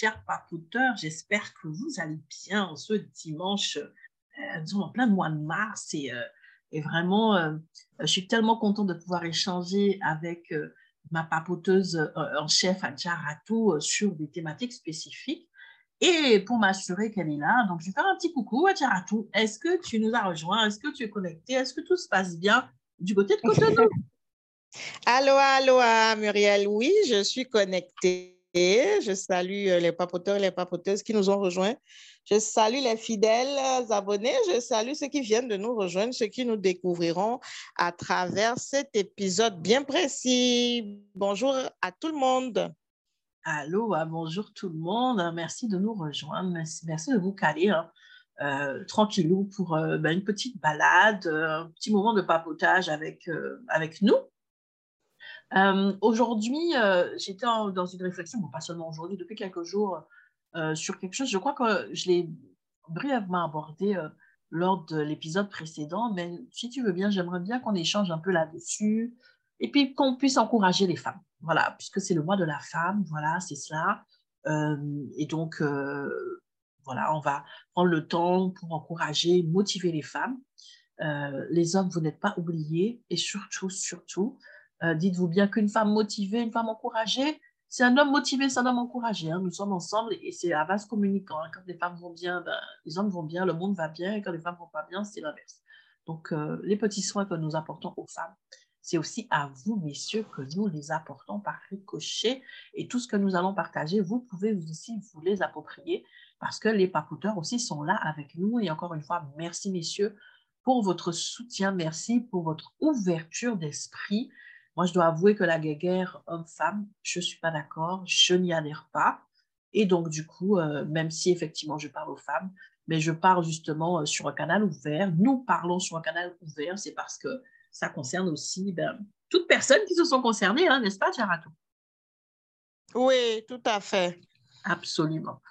chers papoteurs, j'espère que vous allez bien ce dimanche, euh, nous en plein mois de mars et, euh, vraiment, euh, je suis tellement contente de pouvoir échanger avec euh, ma papoteuse en chef euh, sur des thématiques spécifiques. Et pour m'assurer qu'elle est là, donc je vais faire un petit coucou Adjaratou. Est-ce que tu nous as rejoints? Est-ce que tu es connecté? Est-ce que tout se passe bien du côté de Cotonou? Allô, ah, Muriel. Oui, je suis connectée. Je salue euh, les papoteurs et les papoteuses qui nous ont rejoints. Je salue les fidèles abonnés. Je salue ceux qui viennent de nous rejoindre, ceux qui nous découvriront à travers cet épisode bien précis. Bonjour à tout le monde. Allô, ah, bonjour tout le monde. Merci de nous rejoindre. Merci, de vous caler hein, euh, tranquillou pour euh, ben, une petite balade, euh, un petit moment de papotage avec, euh, avec nous. Euh, aujourd'hui, euh, j'étais dans une réflexion, pas seulement aujourd'hui, depuis quelques jours, euh, sur quelque chose. Je crois que je l'ai brièvement abordé lors de l'épisode précédent, mais si tu veux bien, j'aimerais bien qu'on échange un peu là-dessus et puis qu'on puisse encourager les femmes. Voilà, puisque c'est le mois de la femme, voilà, c'est cela. Et donc, voilà, on va prendre le temps pour encourager, motiver les femmes. Les hommes, vous n'êtes pas oubliés et surtout, surtout, euh, dites-vous bien qu'une femme motivée, une femme encouragée, c'est un homme motivé, c'est un homme encouragé. hein. Nous sommes ensemble et c'est à vase communicant. hein. Quand les femmes vont bien, ben, les hommes vont bien, le monde va bien. Et quand les femmes vont pas bien, c'est l'inverse. Donc, euh, les petits soins que nous apportons aux femmes, c'est aussi à vous, messieurs, que nous les apportons par ricochet. Et tout ce que nous allons partager, vous pouvez aussi vous les approprier parce que les papoteurs aussi sont là avec nous. Et encore une fois, merci, messieurs, pour votre soutien. Merci pour votre ouverture d'esprit. Moi, je dois avouer que la guéguerre homme-femme, je ne suis pas d'accord, je n'y adhère pas. Et donc, du coup, euh, même si effectivement je parle aux femmes, mais je parle justement euh, sur un canal ouvert. Nous parlons sur un canal ouvert, c'est parce que ça concerne aussi ben, toutes personnes qui se sont concernées, hein, n'est-ce pas, Jarato Oui, tout à fait. Absolument.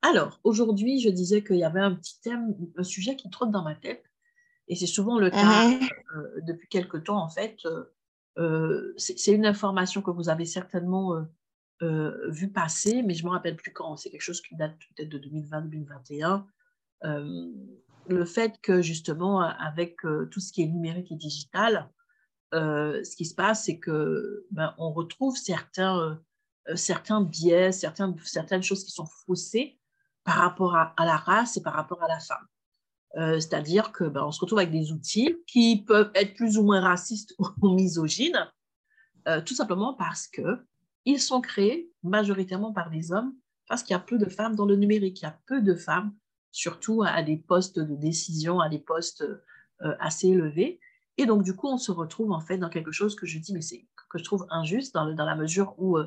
Alors, aujourd'hui, je disais qu'il y avait un petit thème, un sujet qui trotte dans ma tête, et c'est souvent le cas Mhm. euh, depuis quelque temps, en fait. euh, euh, c'est une information que vous avez certainement euh, euh, vu passer, mais je ne me rappelle plus quand. C'est quelque chose qui date peut-être de 2020-2021. Euh, le fait que, justement, avec tout ce qui est numérique et digital, ce qui se passe, c'est que ben, on retrouve certains, biais, certaines choses qui sont faussées par rapport à la race et par rapport à la femme. Euh, C'est-à-dire que ben, se retrouve avec des outils qui peuvent être plus ou moins racistes ou misogynes, euh, tout simplement parce que ils sont créés majoritairement par des hommes, parce qu'il y a peu de femmes dans le numérique, il y a peu de femmes, surtout à des postes de décision, à des postes euh, assez élevés. Et donc, du coup, on se retrouve en fait dans quelque chose que je dis, mais c'est que je trouve injuste dans, le- dans la mesure où,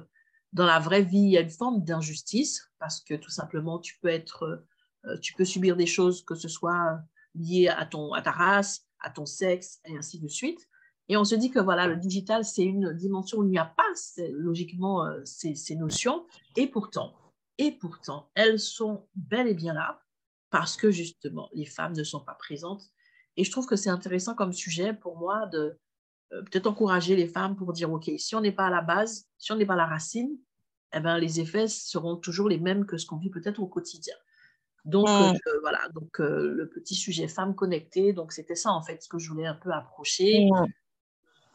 dans la vraie vie, il y a une forme d'injustice parce que tout simplement, tu peux être, tu peux subir des choses que ce soit liées à ton, à ta race, à ton sexe et ainsi de suite. Et on se dit que voilà, le digital, c'est une dimension où il n'y a pas logiquement euh, ces, notions. Et pourtant, et pourtant, elles sont bel et bien là parce que justement, les femmes ne sont pas présentes. Et je trouve que c'est intéressant comme sujet pour moi de euh, peut-être encourager les femmes pour dire, OK, si on n'est pas à la base, si on n'est pas à la racine, eh ben, les effets seront toujours les mêmes que ce qu'on vit peut-être au quotidien. Donc, Mm. euh, voilà, donc euh, le petit sujet femmes connectées, donc c'était ça en fait ce que je voulais un peu approcher Mm.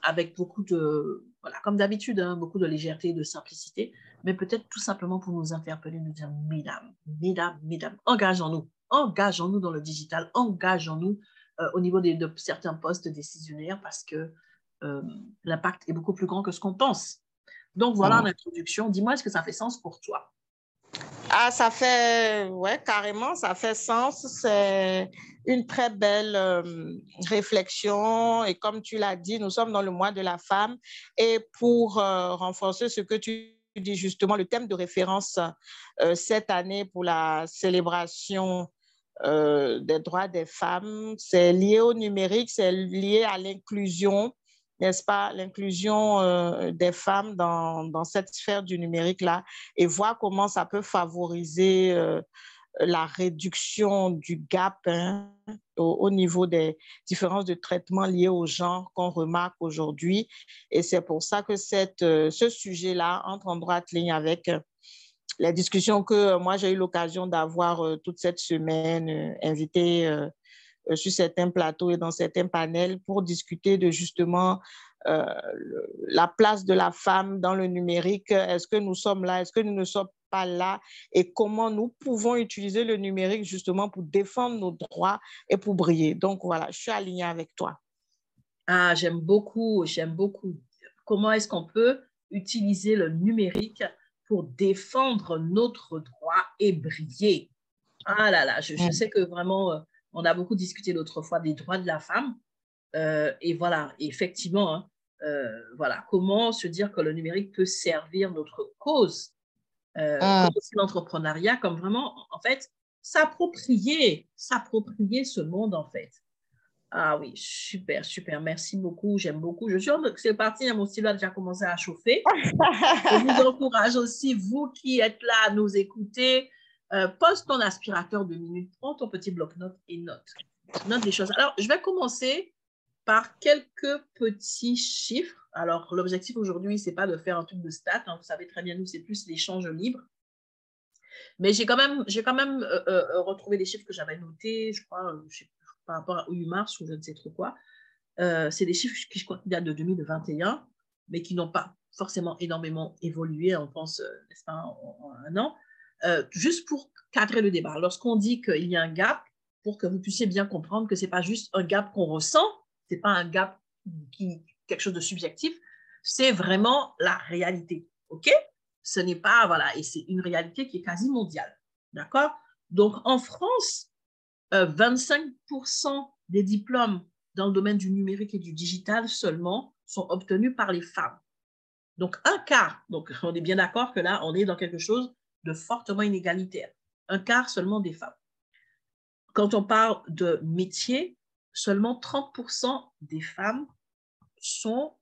avec beaucoup de, voilà, comme d'habitude, hein, beaucoup de légèreté et de simplicité, mais peut-être tout simplement pour nous interpeller, nous dire, mesdames, mesdames, mesdames, engageons-nous, engageons-nous dans le digital, engageons-nous euh, au niveau des, de certains postes décisionnaires parce que euh, l'impact est beaucoup plus grand que ce qu'on pense. Donc voilà en introduction, dis-moi, est-ce que ça fait sens pour toi? Ah, ça fait, ouais, carrément, ça fait sens. C'est une très belle euh, réflexion. Et comme tu l'as dit, nous sommes dans le mois de la femme. Et pour euh, renforcer ce que tu dis justement, le thème de référence euh, cette année pour la célébration des droits des femmes, c'est lié au numérique, c'est lié à l'inclusion n'est-ce pas, l'inclusion euh, des femmes dans, dans, cette sphère du numérique-là et voir comment ça peut favoriser euh, la réduction du gap hein, au, au, niveau des différences de traitement liées au genre qu'on remarque aujourd'hui. Et c'est pour ça que cette, euh, ce sujet-là entre en droite ligne avec les discussions que moi j'ai eu l'occasion d'avoir toute cette semaine, invité sur certains plateaux et dans certains panels pour discuter de justement la place de la femme dans le numérique. Est-ce que nous sommes là? Est-ce que nous ne sommes pas là? Et comment nous pouvons utiliser le numérique justement pour défendre nos droits et pour briller? Donc voilà, je suis alignée avec toi. Ah, j'aime beaucoup, j'aime beaucoup. Comment est-ce qu'on peut utiliser le numérique pour défendre notre droit et briller? Ah là là, je, mm. sais que vraiment, euh, on a beaucoup discuté l'autre fois des droits de la femme. Euh, et voilà, effectivement, hein, euh, voilà, comment se dire que le numérique peut servir notre cause, comme aussi l'entrepreneuriat, comme vraiment, en fait, s'approprier, s'approprier ce monde, en fait. Ah oui, super, super. Merci beaucoup. J'aime beaucoup. Je suis c'est parti. Hein, mon stylo a déjà commencé à chauffer. Je vous encourage aussi, vous qui êtes là à nous écouter, euh, pose ton aspirateur de minutes, prends ton petit bloc-notes et note. Note des choses. Alors, je vais commencer par quelques petits chiffres. Alors, l'objectif aujourd'hui, ce n'est pas de faire un truc de stats. Hein. vous savez très bien, nous, c'est plus l'échange libre. Mais j'ai quand même, j'ai quand même euh, euh, retrouvé des chiffres que j'avais notés, je crois, par rapport à 8 mars ou je ne sais trop quoi. Euh, c'est des chiffres qui, datent de 2021, mais qui n'ont pas forcément énormément évolué, on pense, euh, n'est-ce pas, en, un an. Euh, juste pour cadrer le débat, lorsqu'on dit qu'il y a un gap, pour que vous puissiez bien comprendre que ce n'est pas juste un gap qu'on ressent, ce n'est pas un gap qui quelque chose de subjectif, c'est vraiment la réalité. OK? Ce n'est pas, voilà, et c'est une réalité qui est quasi mondiale. D'accord? Donc, en France, 25% euh, des diplômes dans le domaine du numérique et du digital seulement sont obtenus par les femmes. Donc, un quart, donc on est bien d'accord que là, on est dans quelque chose de fortement inégalitaire. Un quart seulement des femmes. Quand on parle de métier, seulement 30% des femmes sont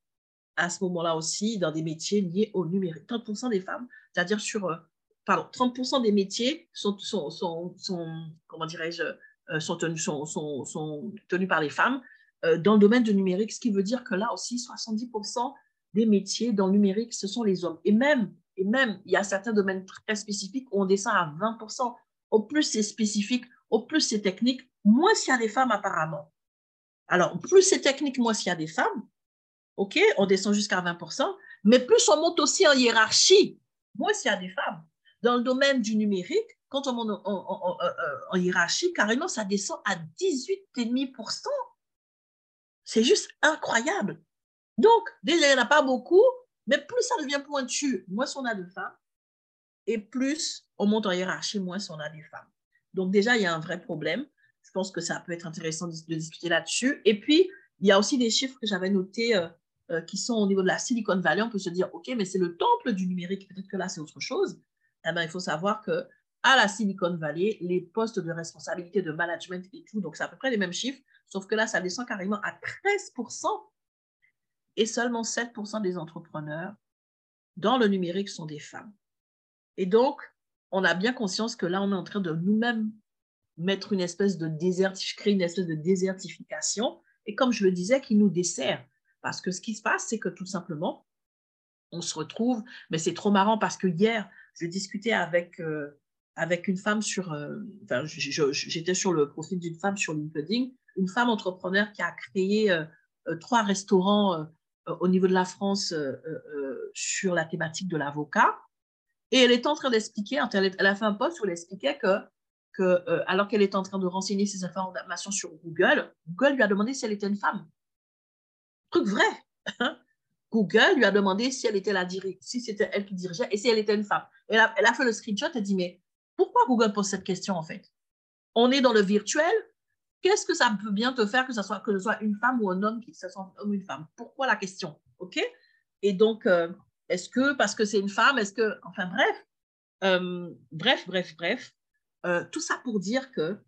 à ce moment-là aussi dans des métiers liés au numérique. 30% des femmes, c'est-à-dire sur, euh, pardon, 30% des métiers sont, sont, sont, comment dirais-je, euh, sont tenus, sont, tenus par les femmes euh, dans le domaine du numérique, ce qui veut dire que là aussi, 70% des métiers dans le numérique, ce sont les hommes. Et même, et même, il y a certains domaines très spécifiques où on descend à 20%. Au plus c'est spécifique, au plus c'est technique, moins s'il y a des femmes apparemment. Alors, plus c'est technique, moins s'il y a des femmes. OK, on descend jusqu'à 20%, mais plus on monte aussi en hiérarchie, moins s'il y a des femmes. Dans le domaine du numérique, quand on monte en, hiérarchie, carrément, ça descend à 18,5%. C'est juste incroyable. Donc, déjà, il n'y en a pas beaucoup, mais plus ça devient pointu, moins on a de femmes, et plus on monte en hiérarchie, moins on a des femmes. Donc, déjà, il y a un vrai problème. Je pense que ça peut être intéressant de, discuter là-dessus. Et puis, il y a aussi des chiffres que j'avais notés euh, euh, qui sont au niveau de la Silicon Valley. On peut se dire, OK, mais c'est le temple du numérique, peut-être que là, c'est autre chose. Eh bien, il faut savoir que à la Silicon Valley, les postes de responsabilité de management et tout, donc c'est à peu près les mêmes chiffres, sauf que là, ça descend carrément à 13%. Et seulement 7% des entrepreneurs dans le numérique sont des femmes. Et donc, on a bien conscience que là, on est en train de nous-mêmes mettre une espèce de créer une espèce de désertification, et comme je le disais, qui nous dessert. Parce que ce qui se passe, c'est que tout simplement, on se retrouve, mais c'est trop marrant parce que hier, je discutais avec euh, avec une femme sur, euh, enfin, j'étais sur le profil d'une femme sur LinkedIn, une femme entrepreneur qui a créé euh, trois restaurants au niveau de la France sur la thématique de l'avocat. Et elle est en train d'expliquer, elle, a fait un post où elle expliquait que, que alors qu'elle est en train de renseigner ses informations sur Google, Google lui a demandé si elle était une femme. Truc vrai. Google lui a demandé si elle était la si c'était elle qui dirigeait et si elle était une femme. Elle a, elle a fait le screenshot et dit mais pourquoi Google pose cette question en fait? On est dans le virtuel. Qu'est-ce que ça peut bien te faire que ce soit, soit une femme ou un homme, qui ce soit un homme ou une femme? Pourquoi la question? OK? Et donc, euh, est-ce que parce que c'est une femme, est-ce que. Enfin, bref. Euh, bref, bref, bref. Euh, tout ça pour dire que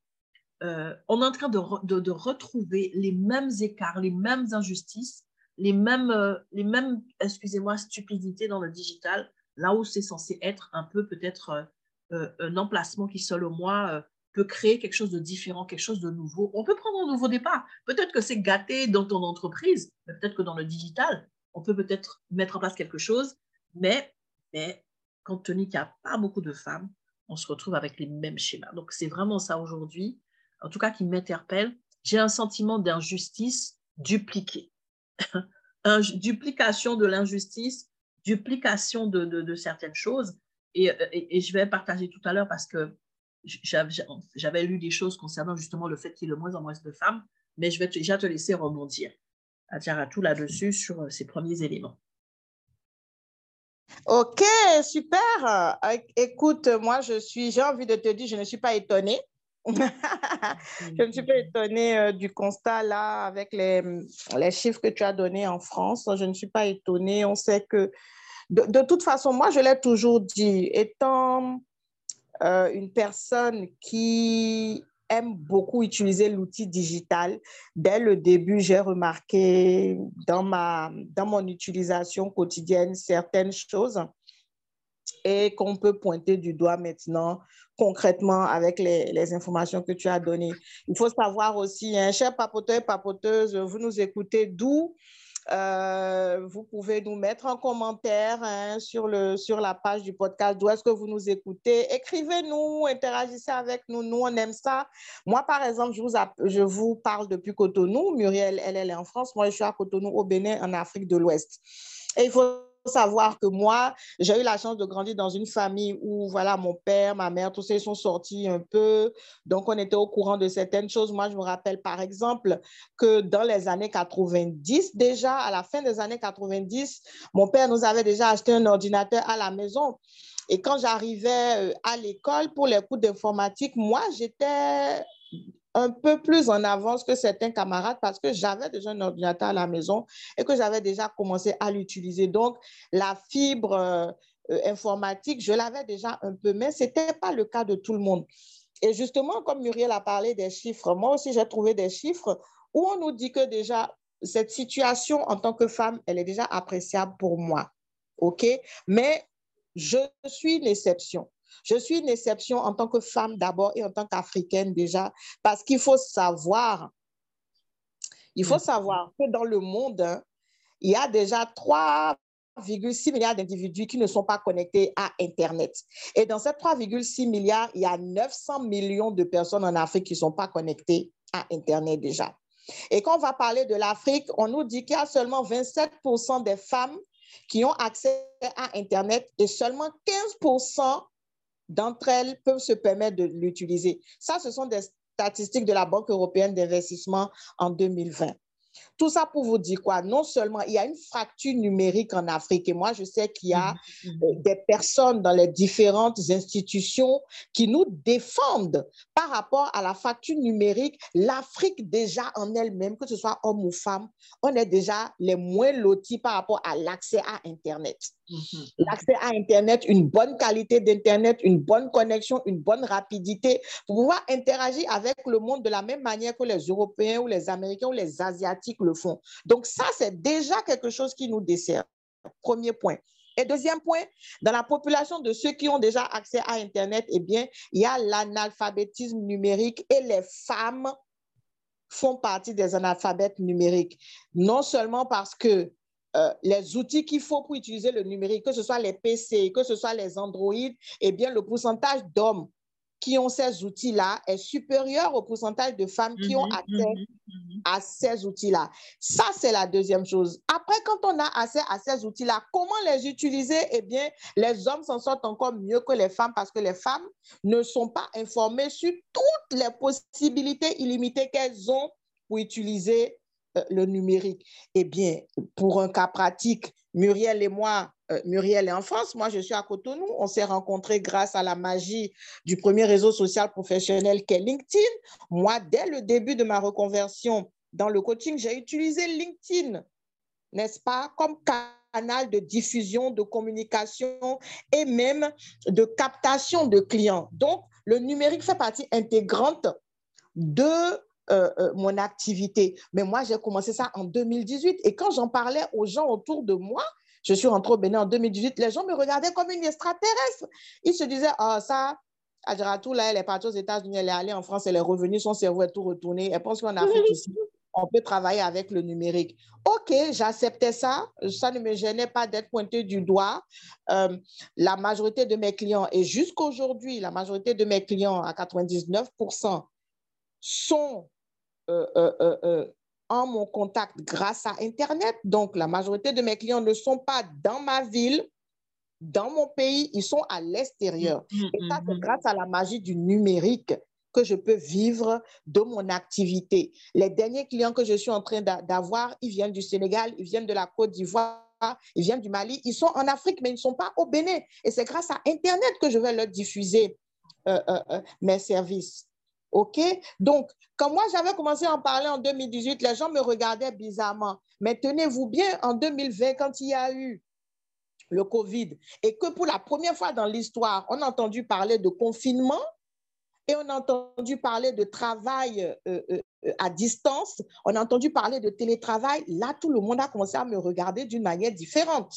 on est en train de, de, retrouver les mêmes écarts, les mêmes injustices, les mêmes, les mêmes excusez-moi, stupidités dans le digital, là où c'est censé être un peu peut-être un emplacement qui, selon moi, peut créer quelque chose de différent, quelque chose de nouveau. On peut prendre un nouveau départ. Peut-être que c'est gâté dans ton entreprise, mais peut-être que dans le digital, on peut peut-être mettre en place quelque chose, mais, mais compte tenu qu'il n'y a pas beaucoup de femmes, on se retrouve avec les mêmes schémas. Donc, c'est vraiment ça aujourd'hui, en tout cas, qui m'interpelle. J'ai un sentiment d'injustice dupliquée. duplication de l'injustice, duplication de, certaines choses. Et, je vais partager tout à l'heure parce que j'avais lu des choses concernant justement le fait qu'il y ait de moins en moins de femmes, mais je vais déjà te laisser rebondir à tout là-dessus sur euh, ces premiers éléments. Ok, super. Écoute, moi, je suis, j'ai envie de te dire, je ne suis pas étonnée. je ne suis pas étonnée euh, du constat là avec les, les, chiffres que tu as donnés en France. Je ne suis pas étonnée. On sait que, de, toute façon, moi, je l'ai toujours dit, étant euh, une personne qui aime beaucoup utiliser l'outil digital. Dès le début, j'ai remarqué dans, ma, dans mon utilisation quotidienne certaines choses et qu'on peut pointer du doigt maintenant concrètement avec les, les, informations que tu as données. Il faut savoir aussi, hein, cher papoteur et papoteuse, vous nous écoutez d'où euh, vous pouvez nous mettre un commentaire hein, sur, le, sur la page du podcast d'où est-ce que vous nous écoutez. Écrivez-nous, interagissez avec nous. Nous, on aime ça. Moi, par exemple, je vous, je vous parle depuis Cotonou. Muriel, elle, elle est en France. Moi, je suis à Cotonou, au Bénin, en Afrique de l'Ouest. Et il faut savoir que moi, j'ai eu la chance de grandir dans une famille où, voilà, mon père, ma mère, tous ces sont sortis un peu. Donc, on était au courant de certaines choses. Moi, je me rappelle, par exemple, que dans les années 90, déjà, à la fin des années 90, mon père nous avait déjà acheté un ordinateur à la maison. Et quand j'arrivais euh, à l'école pour les cours d'informatique, moi, j'étais un peu plus en avance que certains camarades parce que j'avais déjà un ordinateur à la maison et que j'avais déjà commencé à l'utiliser. Donc, la fibre euh, informatique, je l'avais déjà un peu, mais ce n'était pas le cas de tout le monde. Et justement, comme Muriel a parlé des chiffres, moi aussi, j'ai trouvé des chiffres où on nous dit que déjà, cette situation en tant que femme, elle est déjà appréciable pour moi. OK? Mais je suis une exception. Je suis une exception en tant que femme d'abord et en tant qu'Africaine déjà, parce qu'il faut savoir, il faut mm. savoir que dans le monde, hein, il y a déjà 3,6 milliards d'individus qui ne sont pas connectés à Internet. Et dans ces 3,6 milliards, il y a 900 millions de personnes en Afrique qui ne sont pas connectées à Internet déjà. Et quand on va parler de l'Afrique, on nous dit qu'il y a seulement 27% des femmes qui ont accès à Internet et seulement 15% d'entre elles peuvent se permettre de l'utiliser. Ça, ce sont des statistiques de la Banque européenne d'investissement en 2020. Tout ça pour vous dire quoi? Non seulement il y a une fracture numérique en Afrique, et moi je sais qu'il y a mhm. euh, des personnes dans les différentes institutions qui nous défendent par rapport à la fracture numérique. L'Afrique déjà en elle-même, que ce soit homme ou femme, on est déjà les moins lotis par rapport à l'accès à Internet. Mhm. L'accès à Internet, une bonne qualité d'Internet, une bonne connexion, une bonne rapidité pour pouvoir interagir avec le monde de la même manière que les Européens ou les Américains ou les Asiatiques le font. Donc ça, c'est déjà quelque chose qui nous dessert. Premier point. Et deuxième point, dans la population de ceux qui ont déjà accès à Internet, eh bien, il y a l'analphabétisme numérique et les femmes font partie des analphabètes numériques. Non seulement parce que euh, les outils qu'il faut pour utiliser le numérique, que ce soit les PC, que ce soit les Android, eh bien, le pourcentage d'hommes qui ont ces outils-là est supérieur au pourcentage de femmes qui ont mhm, accès mhm, mhm. à ces outils-là. Ça, c'est la deuxième chose. Après, quand on a accès à ces outils-là, comment les utiliser? Eh bien, les hommes s'en sortent encore mieux que les femmes parce que les femmes ne sont pas informées sur toutes les possibilités illimitées qu'elles ont pour utiliser le numérique. Eh bien, pour un cas pratique, Muriel et moi, euh, Muriel est en France, moi je suis à Cotonou. On s'est rencontrés grâce à la magie du premier réseau social professionnel qu'est LinkedIn. Moi, dès le début de ma reconversion dans le coaching, j'ai utilisé LinkedIn, n'est-ce pas, comme canal de diffusion, de communication et même de captation de clients. Donc, le numérique fait partie intégrante de euh, euh, mon activité. Mais moi, j'ai commencé ça en 2018. Et quand j'en parlais aux gens autour de moi, je suis rentrée au Bénin en 2018, les gens me regardaient comme une extraterrestre. Ils se disaient, oh, ça, tout là, elle est partie aux États-Unis, elle est allée en France, elle est revenue, son cerveau est tout retourné. Elle pense qu'on a fait ici. on peut travailler avec le numérique. OK, j'acceptais ça. Ça ne me gênait pas d'être pointé du doigt. Euh, la majorité de mes clients, et jusqu'aujourd'hui, la majorité de mes clients, à 99%, sont en mon contact grâce à Internet. Donc, la majorité de mes clients ne sont pas dans ma ville, dans mon pays, ils sont à l'extérieur. Mm, mm, et ça, c'est mm, grâce à la magie du numérique que je peux vivre de mon activité. Les derniers clients que je suis en train d'avoir, ils viennent du Sénégal, ils viennent de la Côte d'Ivoire, ils viennent du Mali, ils sont en Afrique, mais ils ne sont pas au Bénin. Et c'est grâce à Internet que je vais leur diffuser euh, euh, euh, mes services. OK? Donc, quand moi j'avais commencé à en parler en 2018, les gens me regardaient bizarrement. Mais tenez-vous bien, en 2020, quand il y a eu le COVID et que pour la première fois dans l'histoire, on a entendu parler de confinement, et on a entendu parler de travail euh, euh, euh, à distance, on a entendu parler de télétravail. Là, tout le monde a commencé à me regarder d'une manière différente.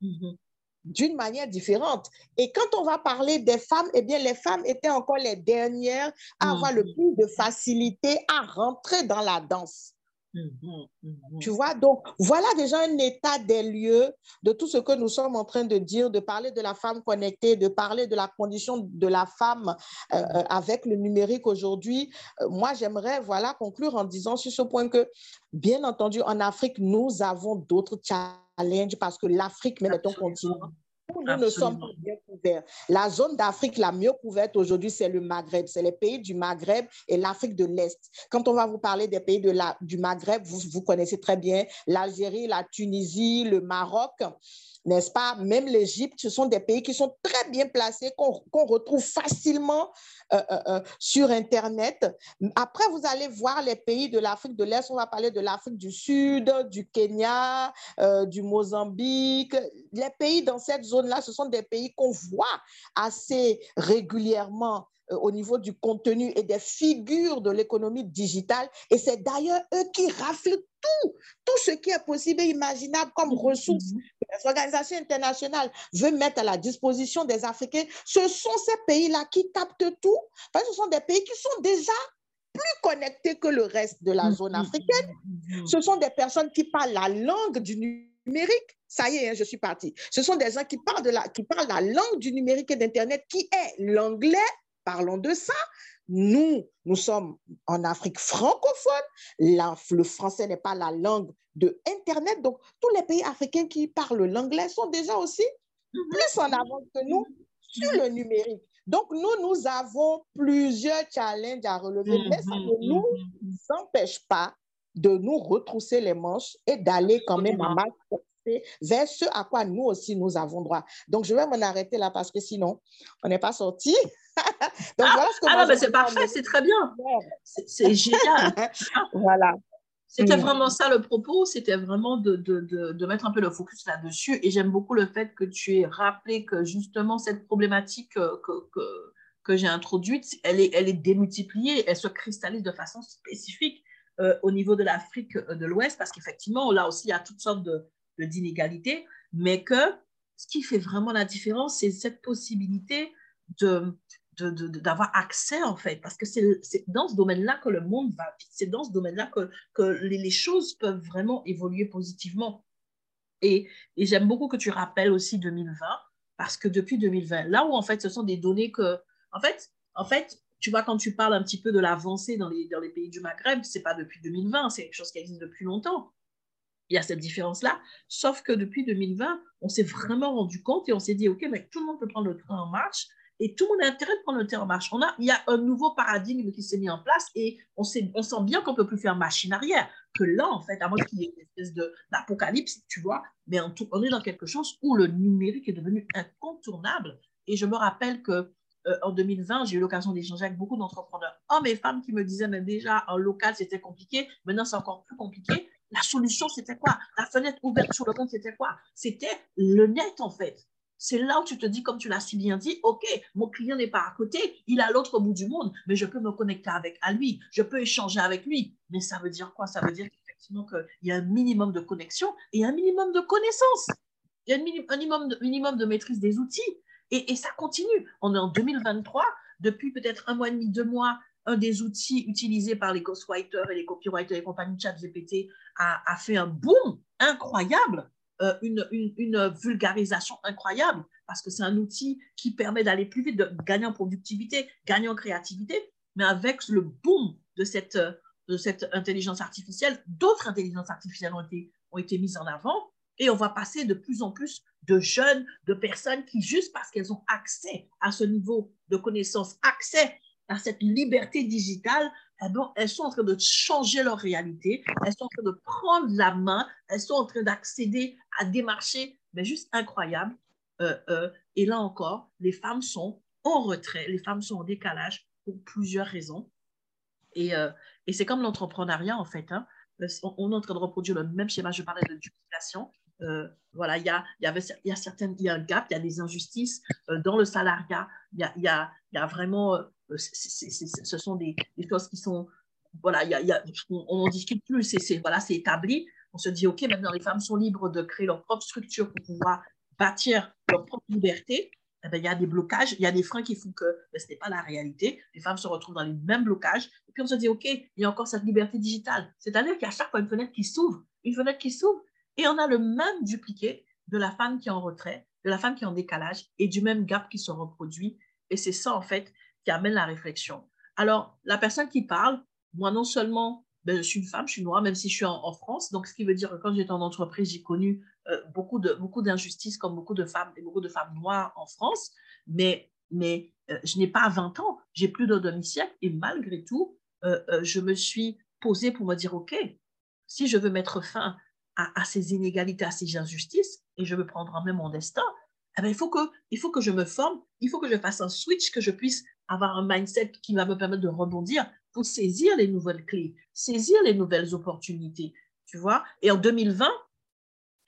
Mm-hmm. D'une manière différente. Et quand on va parler des femmes, eh bien, les femmes étaient encore les dernières à avoir le mm-hmm. plus de facilité à rentrer dans la danse. Mhm, mhm. Tu vois, donc voilà déjà un état des lieux de tout ce que nous sommes en train de dire, de parler de la femme connectée, de parler de la condition de la femme euh, euh, avec le numérique aujourd'hui. Euh, moi, j'aimerais voilà conclure en disant sur ce point que, bien entendu, en Afrique, nous avons d'autres challenges parce que l'Afrique, un continent nous ne sommes pas bien couverts. La zone d'Afrique la mieux couverte aujourd'hui, c'est le Maghreb. C'est les pays du Maghreb et l'Afrique de l'Est. Quand on va vous parler des pays de la, du Maghreb, vous, vous connaissez très bien l'Algérie, la Tunisie, le Maroc n'est-ce pas? Même l'Égypte, ce sont des pays qui sont très bien placés, qu'on retrouve facilement euh, euh, euh, sur Internet. Après, vous allez voir les pays de l'Afrique de l'Est. On va parler de l'Afrique du Sud, du Kenya, du Mozambique. Les pays dans cette zone-là, ce sont des pays qu'on voit assez régulièrement au niveau du contenu et des figures de l'économie digitale. Et c'est d'ailleurs eux qui raflent tout, tout ce qui est possible et imaginable comme ressources que les organisations internationales veulent mettre à la disposition des Africains. Ce sont ces pays-là qui captent tout, parce que ce sont des pays qui sont déjà plus connectés que le reste de la zone africaine. Ce sont des personnes qui parlent la langue du numérique. Ça y est, hein, je suis partie. Ce sont des gens qui parlent, de la, qui parlent la langue du numérique et d'Internet, qui est l'anglais. Parlons de ça. Nous, nous sommes en Afrique francophone. le français n'est pas la langue de Internet. Donc, tous les pays africains qui parlent l'anglais sont déjà aussi plus en avance que nous sur le numérique. Donc, nous, nous avons plusieurs challenges à relever, mais ça ne nous empêche pas de nous retrousser les manches et d'aller quand même en marche vers ce à quoi nous aussi nous avons droit. Donc, je vais m'en arrêter là parce que sinon, on n'est pas sorti. Donc, ah, voilà ce que ah, c'est parfait, c'est très bien. C'est génial. voilà. C'était mm. vraiment ça le propos, c'était vraiment de, de, de, mettre un peu le focus là-dessus. Et j'aime beaucoup le fait que tu aies rappelé que justement cette problématique que, que, que j'ai introduite, elle est, elle est démultipliée, elle se cristallise de façon spécifique euh, au niveau de l'Afrique euh, de l'Ouest, parce qu'effectivement, là aussi, il y a toutes sortes d'inégalités, mais que ce qui fait vraiment la différence, c'est cette possibilité de, d'avoir accès, en fait, parce que c'est dans ce domaine-là que le monde va C'est dans ce domaine-là que, que les, choses peuvent vraiment évoluer positivement. Et, et j'aime beaucoup que tu rappelles aussi 2020, parce que depuis 2020, là où, en fait, ce sont des données que... En fait, en fait tu vois, quand tu parles un petit peu de l'avancée dans les, dans les pays du Maghreb, c'est pas depuis 2020, c'est quelque chose qui existe depuis longtemps. Il y a cette différence-là. Sauf que depuis 2020, on s'est vraiment rendu compte et on s'est dit, OK, mais tout le monde peut prendre le train en marche et tout le monde a intérêt de prendre le terrain en marche. On a, il y a un nouveau paradigme qui s'est mis en place et on, sent bien qu'on ne peut plus faire machine arrière. Que là, en fait, à moins qu'il y ait une espèce d'apocalypse, tu vois, mais on, on, est dans quelque chose où le numérique est devenu incontournable. Et je me rappelle que euh, en 2020, j'ai eu l'occasion d'échanger avec beaucoup d'entrepreneurs, hommes et femmes, qui me disaient, mais déjà, en local, c'était compliqué. Maintenant, c'est encore plus compliqué. La solution, c'était quoi? La fenêtre ouverte sur le compte, c'était quoi? C'était le net, en fait c'est là où tu te dis, comme tu l'as si bien dit, OK, mon client n'est pas à côté, il est à l'autre bout du monde, mais je peux me connecter avec à lui, je peux échanger avec lui. Mais ça veut dire quoi? Ça veut dire qu'effectivement qu'il y a un minimum de connexion et un minimum de connaissances. Il y a un minimum de, minimum de maîtrise des outils. Et, et ça continue. On est en 2023. Depuis peut-être un mois et demi, deux mois, un des outils utilisés par les ghostwriters et les copywriters et compagnies ChatGPT a, a fait un boom incroyable, euh, une, vulgarisation incroyable, parce que c'est un outil qui permet d'aller plus vite, de gagner en productivité, gagner en créativité, mais avec le boom de cette, intelligence artificielle, d'autres intelligences artificielles ont été, ont été mises en avant, et on va passer de plus en plus de jeunes, de personnes qui, juste parce qu'elles ont accès à ce niveau de connaissance, accès à cette liberté digitale, eh ben, elles sont en train de changer leur réalité, elles sont en train de prendre la main, elles sont en train d'accéder à des marchés, mais juste incroyables. Euh, euh, et là encore, les femmes sont en retrait, les femmes sont en décalage pour plusieurs raisons. Et, euh, c'est comme l'entrepreneuriat, en fait. Hein. On, est en train de reproduire le même schéma. Je parlais de duplication. voilà, il y a, y, a un gap, il y a des injustices dans le salariat. Il y a vraiment euh, ce sont des, choses qui sont, voilà, y a, on n'en discute plus, c'est voilà, établi. On se dit, OK, maintenant les femmes sont libres de créer leur propre structure pour pouvoir bâtir leur propre liberté. Eh ben, il y a des blocages, il y a des freins qui font que ben, ce n'est pas la réalité. Les femmes se retrouvent dans les mêmes blocages. Et puis on se dit, OK, il y a encore cette liberté digitale. C'est-à-dire qu'il y a chaque fois une fenêtre qui s'ouvre, une fenêtre qui s'ouvre, et on a le même dupliqué de la femme qui est en retrait, de la femme qui est en décalage, et du même gap qui se reproduit. Et c'est ça, en fait, qui amène la réflexion. Alors, la personne qui parle, moi, non seulement, ben, je suis une femme, je suis noire, même si je suis en, France, donc ce qui veut dire que quand j'étais en entreprise, j'ai connu euh, beaucoup, de, beaucoup d'injustices comme beaucoup de femmes, et beaucoup de femmes noires en France, mais, mais euh, je n'ai pas 20 ans, j'ai plus de demi-siècle, et malgré tout, euh, je me suis posée pour me dire, OK, si je veux mettre fin à, à ces inégalités, à ces injustices, et je veux prendre en main mon destin, eh ben, il, faut que, il faut que je me forme, il faut que je fasse un switch, que je puisse avoir un mindset qui va me permettre de rebondir pour saisir les nouvelles clés, saisir les nouvelles opportunités, tu vois. Et en 2020,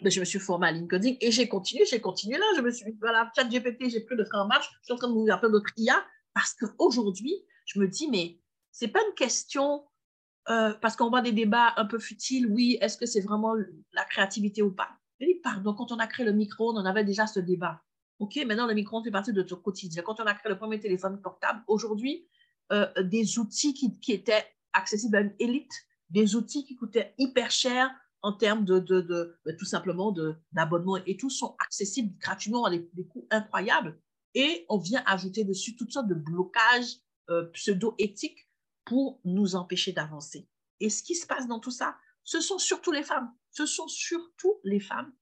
ben, je me suis formée à LinkedIn et j'ai continué, j'ai continué là. Je me suis dit, voilà, chat GPT, j'ai plus de train en marche, je suis en train de m'ouvrir plein d'autres IA parce qu'aujourd'hui, je me dis, mais c'est pas une question, euh, parce qu'on voit des débats un peu futiles, oui, est-ce que c'est vraiment la créativité ou pas? Dis, pardon, quand on a créé le micro, on avait déjà ce débat. OK, maintenant, le micro-ondes fait partie de ton quotidien. Quand on a créé le premier téléphone portable, aujourd'hui, euh, des outils qui, étaient accessibles à une élite, des outils qui coûtaient hyper cher en termes de, de, tout simplement d'abonnement et tout sont accessibles gratuitement à des, coûts incroyables. Et on vient ajouter dessus toutes sortes de blocages euh, pseudo-éthiques pour nous empêcher d'avancer. Et ce qui se passe dans tout ça, ce sont surtout les femmes. Ce sont surtout les femmes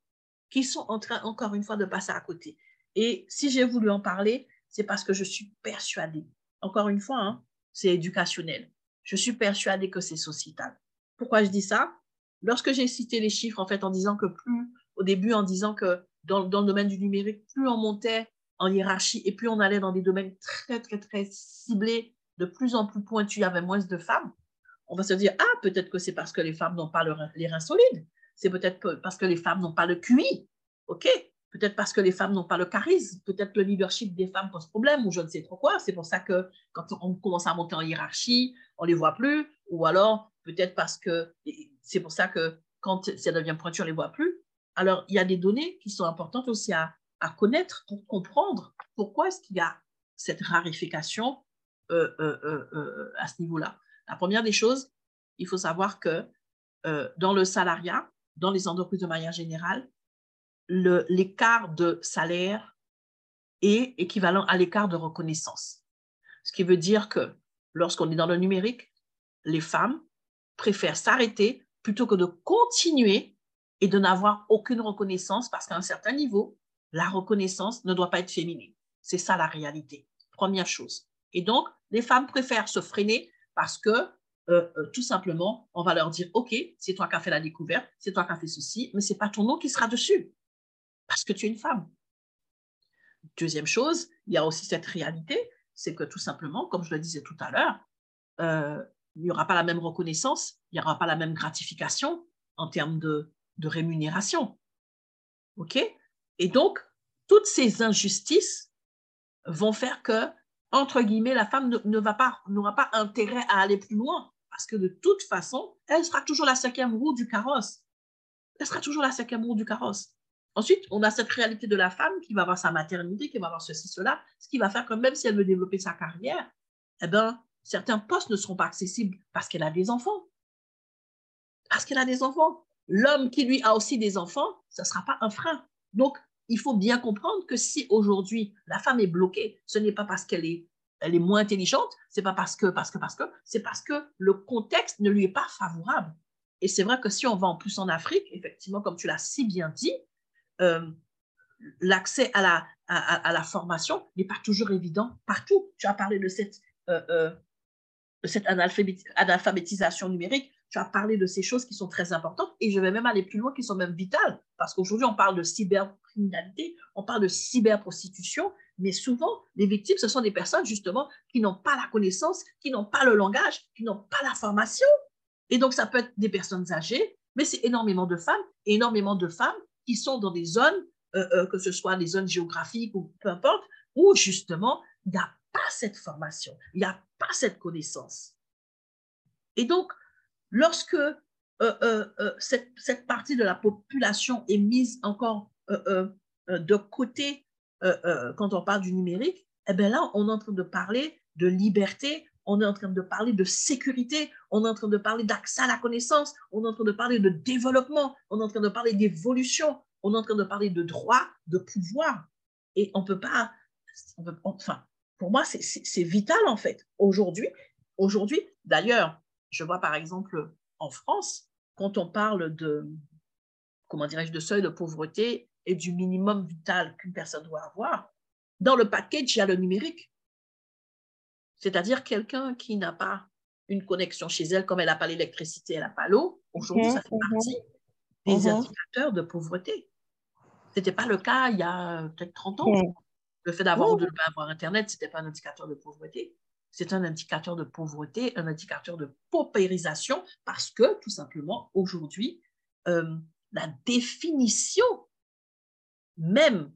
qui sont en train, encore une fois, de passer à côté. Et si j'ai voulu en parler, c'est parce que je suis persuadée, encore une fois, hein, c'est éducationnel. Je suis persuadée que c'est sociétal. Pourquoi je dis ça? Lorsque j'ai cité les chiffres, en fait, en disant que plus, au début, en disant que dans, le domaine du numérique, plus on montait en hiérarchie et plus on allait dans des domaines très, très, très ciblés, de plus en plus pointus, il y avait moins de femmes, on va se dire, ah, peut-être que c'est parce que les femmes n'ont pas les reins solides. C'est peut-être parce que les femmes n'ont pas le QI. OK, Peut-être parce que les femmes n'ont pas le charisme, peut-être le leadership des femmes pose problème, ou je ne sais trop quoi. C'est pour ça que quand on commence à monter en hiérarchie, on ne les voit plus, ou alors peut-être parce que c'est pour ça que quand ça devient pointu, on ne les voit plus. Alors, il y a des données qui sont importantes aussi à, connaître pour comprendre pourquoi est-ce qu'il y a cette rarification euh, euh, euh, à ce niveau-là. La première des choses, il faut savoir que dans le salariat, dans les entreprises de manière générale, l'écart de salaire est équivalent à l'écart de reconnaissance. Ce qui veut dire que lorsqu'on est dans le numérique, les femmes préfèrent s'arrêter plutôt que de continuer et de n'avoir aucune reconnaissance parce qu'à un certain niveau, la reconnaissance ne doit pas être féminine. C'est ça la réalité. Première chose. Et donc, les femmes préfèrent se freiner parce que euh, euh, tout simplement, on va leur dire, OK, c'est toi qui as fait la découverte, c'est toi qui as fait ceci, mais ce n'est pas ton nom qui sera dessus parce que tu es une femme. Deuxième chose, il y a aussi cette réalité, c'est que tout simplement, comme je le disais tout à l'heure, euh, il n'y aura pas la même reconnaissance, il n'y aura pas la même gratification en termes de, rémunération. OK? Et donc, toutes ces injustices vont faire que, entre guillemets, la femme ne, va pas, n'aura pas intérêt à aller plus loin, parce que de toute façon, elle sera toujours la cinquième roue du carrosse. Elle sera toujours la cinquième roue du carrosse. Ensuite, on a cette réalité de la femme qui va avoir sa maternité, qui va avoir ceci, cela, ce qui va faire que même si elle veut développer sa carrière, eh ben, certains postes ne seront pas accessibles parce qu'elle a des enfants. Parce qu'elle a des enfants. L'homme qui, lui, a aussi des enfants, ce ne sera pas un frein. Donc, il faut bien comprendre que si aujourd'hui la femme est bloquée, ce n'est pas parce qu'elle est, elle est moins intelligente, c'est pas parce que, parce que, parce que, c'est parce que le contexte ne lui est pas favorable. Et c'est vrai que si on va en plus en Afrique, effectivement, comme tu l'as si bien dit, euh, l'accès à la, à, la formation n'est pas toujours évident partout. Tu as parlé de cette, euh, euh, de cette analphabétisation numérique, tu as parlé de ces choses qui sont très importantes et je vais même aller plus loin, qui sont même vitales, parce qu'aujourd'hui, on parle de cybercriminalité, on parle de cyberprostitution, mais souvent, les victimes, ce sont des personnes justement qui n'ont pas la connaissance, qui n'ont pas le langage, qui n'ont pas la formation. Et donc, ça peut être des personnes âgées, mais c'est énormément de femmes, énormément de femmes qui sont dans des zones euh, euh, que ce soit les zones géographiques ou peu importe, où justement, il n'y a pas cette formation, il n'y a pas cette connaissance. Et donc, lorsque euh, cette, cette, partie de la population est mise encore de côté quand on parle du numérique, eh bien là, on est en train de parler de liberté, on est en train de parler de sécurité, on est en train de parler d'accès à la connaissance, on est en train de parler de développement, on est en train de parler d'évolution, on est en train de parler de droit, de pouvoir. Et on ne peut pas, enfin, pour moi, c'est vital en fait. Aujourd'hui, aujourd'hui, d'ailleurs, je vois par exemple en France, quand on parle de, comment dirais-je, de seuil de pauvreté et du minimum vital qu'une personne doit avoir, dans le package, il y a le numérique. C'est-à-dire quelqu'un qui n'a pas une connexion chez elle, comme elle n'a pas l'électricité, elle n'a pas l'eau, aujourd'hui, mhm, ça fait partie mhm. des mhm. indicateurs de pauvreté. Ce n'était pas le cas il y a peut-être 30 ans. Le fait d'avoir ou de ne pas avoir Internet, ce n'était pas un indicateur de pauvreté. C'est un indicateur de pauvreté, un indicateur de paupérisation, parce que, tout simplement, aujourd'hui, euh, la définition même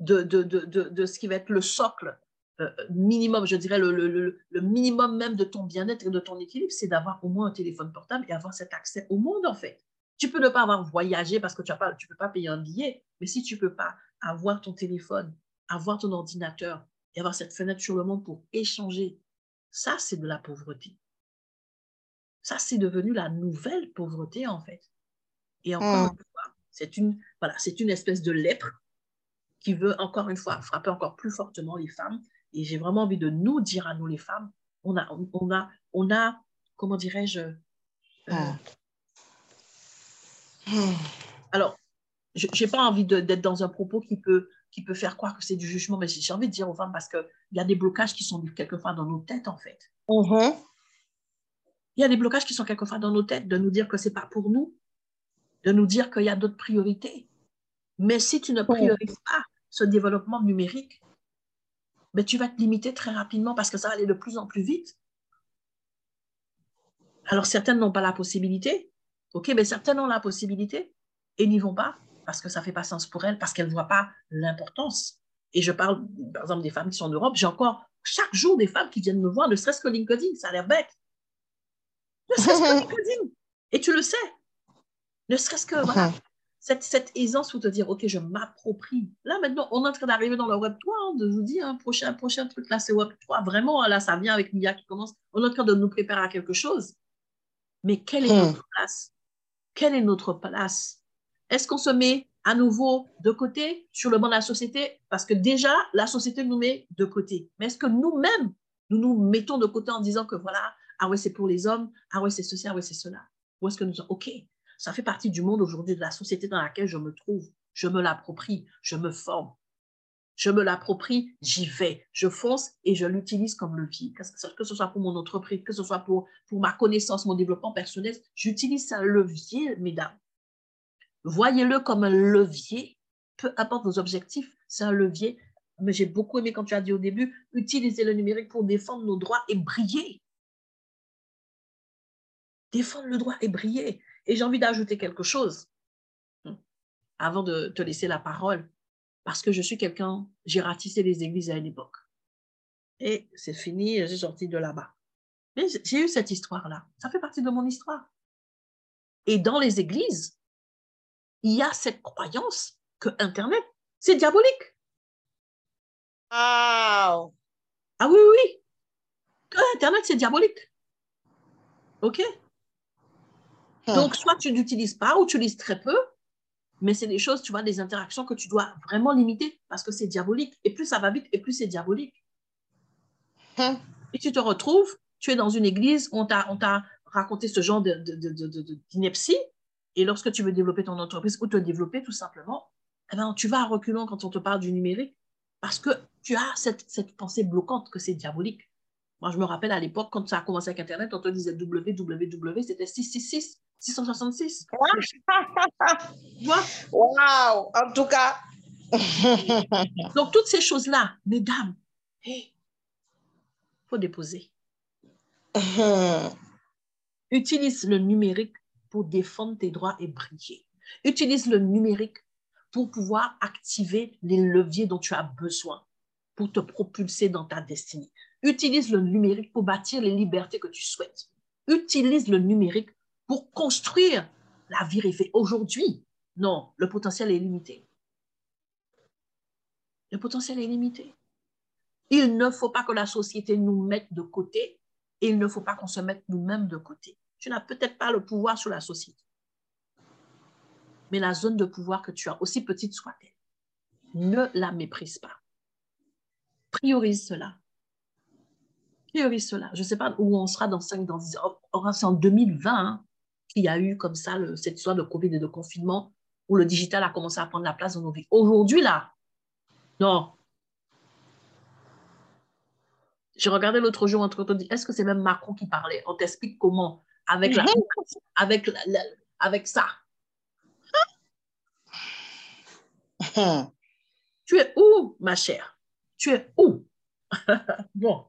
de, de, de, de, ce qui va être le socle euh, minimum, je dirais le, le, le, minimum même de ton bien-être et de ton équilibre, c'est d'avoir au moins un téléphone portable et avoir cet accès au monde, en fait. Tu peux ne pas avoir voyagé parce que tu ne pas, tu peux pas payer un billet, mais si tu ne peux pas avoir ton téléphone, avoir ton ordinateur et avoir cette fenêtre sur le monde pour échanger, ça, c'est de la pauvreté. Ça, c'est devenu la nouvelle pauvreté, en fait. Et encore hmm. une fois, c'est une, voilà, c'est une espèce de lèpre qui veut, encore une fois, frapper encore plus fortement les femmes. Et j'ai vraiment envie de nous dire à nous, les femmes, on a, on a, on a comment dirais-je, euh, hmm. Alors, je n'ai pas envie d'être dans un propos qui peut, qui peut faire croire que c'est du jugement, mais j'ai envie de dire aux femmes parce qu'il y a des blocages qui sont quelquefois dans nos têtes, en fait. Mm-hmm. Il y a des blocages qui sont quelquefois dans nos têtes, de nous dire que ce n'est pas pour nous, de nous dire qu'il y a d'autres priorités. Mais si tu ne priorises pas ce développement numérique, ben, tu vas te limiter très rapidement parce que ça va aller de plus en plus vite. Alors, certaines n'ont pas la possibilité, OK, mais certaines ont la possibilité et n'y vont pas parce que ça ne fait pas sens pour elles, parce qu'elles ne voient pas l'importance. Et je parle, par exemple, des femmes qui sont en Europe. J'ai encore chaque jour des femmes qui viennent me voir, ne serait-ce que LinkedIn, ça a l'air bête. Ne serait-ce que LinkedIn. Et tu le sais. Ne serait-ce que voilà, cette, cette, aisance où te dire, OK, je m'approprie. Là, maintenant, on est en train d'arriver dans le Web 3, hein, de vous dire, un prochain, prochain truc, là, c'est Web 3. Vraiment, là, ça vient avec Mia qui commence. On est en train de nous préparer à quelque chose. Mais quelle est hmm. notre place? Quelle est notre place? Est-ce qu'on se met à nouveau de côté sur le banc de la société? Parce que déjà, la société nous met de côté. Mais est-ce que nous-mêmes, nous nous mettons de côté en disant que voilà, ah ouais, c'est pour les hommes, ah ouais, c'est ceci, ah ouais, c'est cela? Ou est-ce que nous OK, ça fait partie du monde aujourd'hui, de la société dans laquelle je me trouve. Je me l'approprie, je me forme. Je me l'approprie, j'y vais, je fonce et je l'utilise comme levier. Que ce soit pour mon entreprise, que ce soit pour, pour ma connaissance, mon développement personnel, j'utilise un levier, mesdames. Voyez-le comme un levier, peu importe vos objectifs, c'est un levier. Mais j'ai beaucoup aimé quand tu as dit au début, utiliser le numérique pour défendre nos droits et briller. Défendre le droit et briller. Et j'ai envie d'ajouter quelque chose hmm, avant de te laisser la parole parce que je suis quelqu'un, j'ai ratissé les églises à une époque. Et c'est fini, j'ai sorti de là-bas. Mais j'ai eu cette histoire-là. Ça fait partie de mon histoire. Et dans les églises, il y a cette croyance que Internet, c'est diabolique. Ah oui, oui. que Internet, c'est diabolique. OK? Hmm. Donc, soit tu n'utilises pas ou tu utilises très peu, mais c'est des choses, tu vois, des interactions que tu dois vraiment limiter parce que c'est diabolique. Et plus ça va vite, et plus c'est diabolique. Hmm. Et tu te retrouves, tu es dans une église, on t'a raconté ce genre d'ineptie, et lorsque tu veux développer ton entreprise ou te développer tout simplement, eh ben, tu vas à reculons quand on te parle du numérique parce que tu as cette, cette pensée bloquante que c'est diabolique. Moi, je me rappelle à l'époque, quand ça a commencé avec Internet, on te disait www, c'était 666, 666. Waouh! En tout cas. Donc, toutes ces choses-là, mesdames, il faut déposer. Utilise le numérique pour défendre tes droits et briller. Utilise le numérique pour pouvoir activer les leviers dont tu as besoin pour te propulser dans ta destinée. Utilise le numérique pour bâtir les libertés que tu souhaites. Utilise le numérique pour construire la vie rêvée. Aujourd'hui, non, le potentiel est limité. Le potentiel est limité. Il ne faut pas que la société nous mette de côté et il ne faut pas qu'on se mette nous-mêmes de côté. Tu n'as peut-être pas le pouvoir sur la société. Mais la zone de pouvoir que tu as, aussi petite soit-elle, ne la méprise pas. Priorise cela. Cela. Je ne sais pas où on sera dans 5, dans 10 ans. C'est en 2020 hein, qu'il y a eu comme ça cette histoire de Covid et de confinement où le digital a commencé à prendre la place dans nos vies. Aujourd'hui, là, non. J'ai regardé l'autre jour, entre dit, est-ce que c'est même Macron qui parlait? On t'explique comment avec, la, avec, avec ça. tu es où, ma chère? Tu es où? Bon.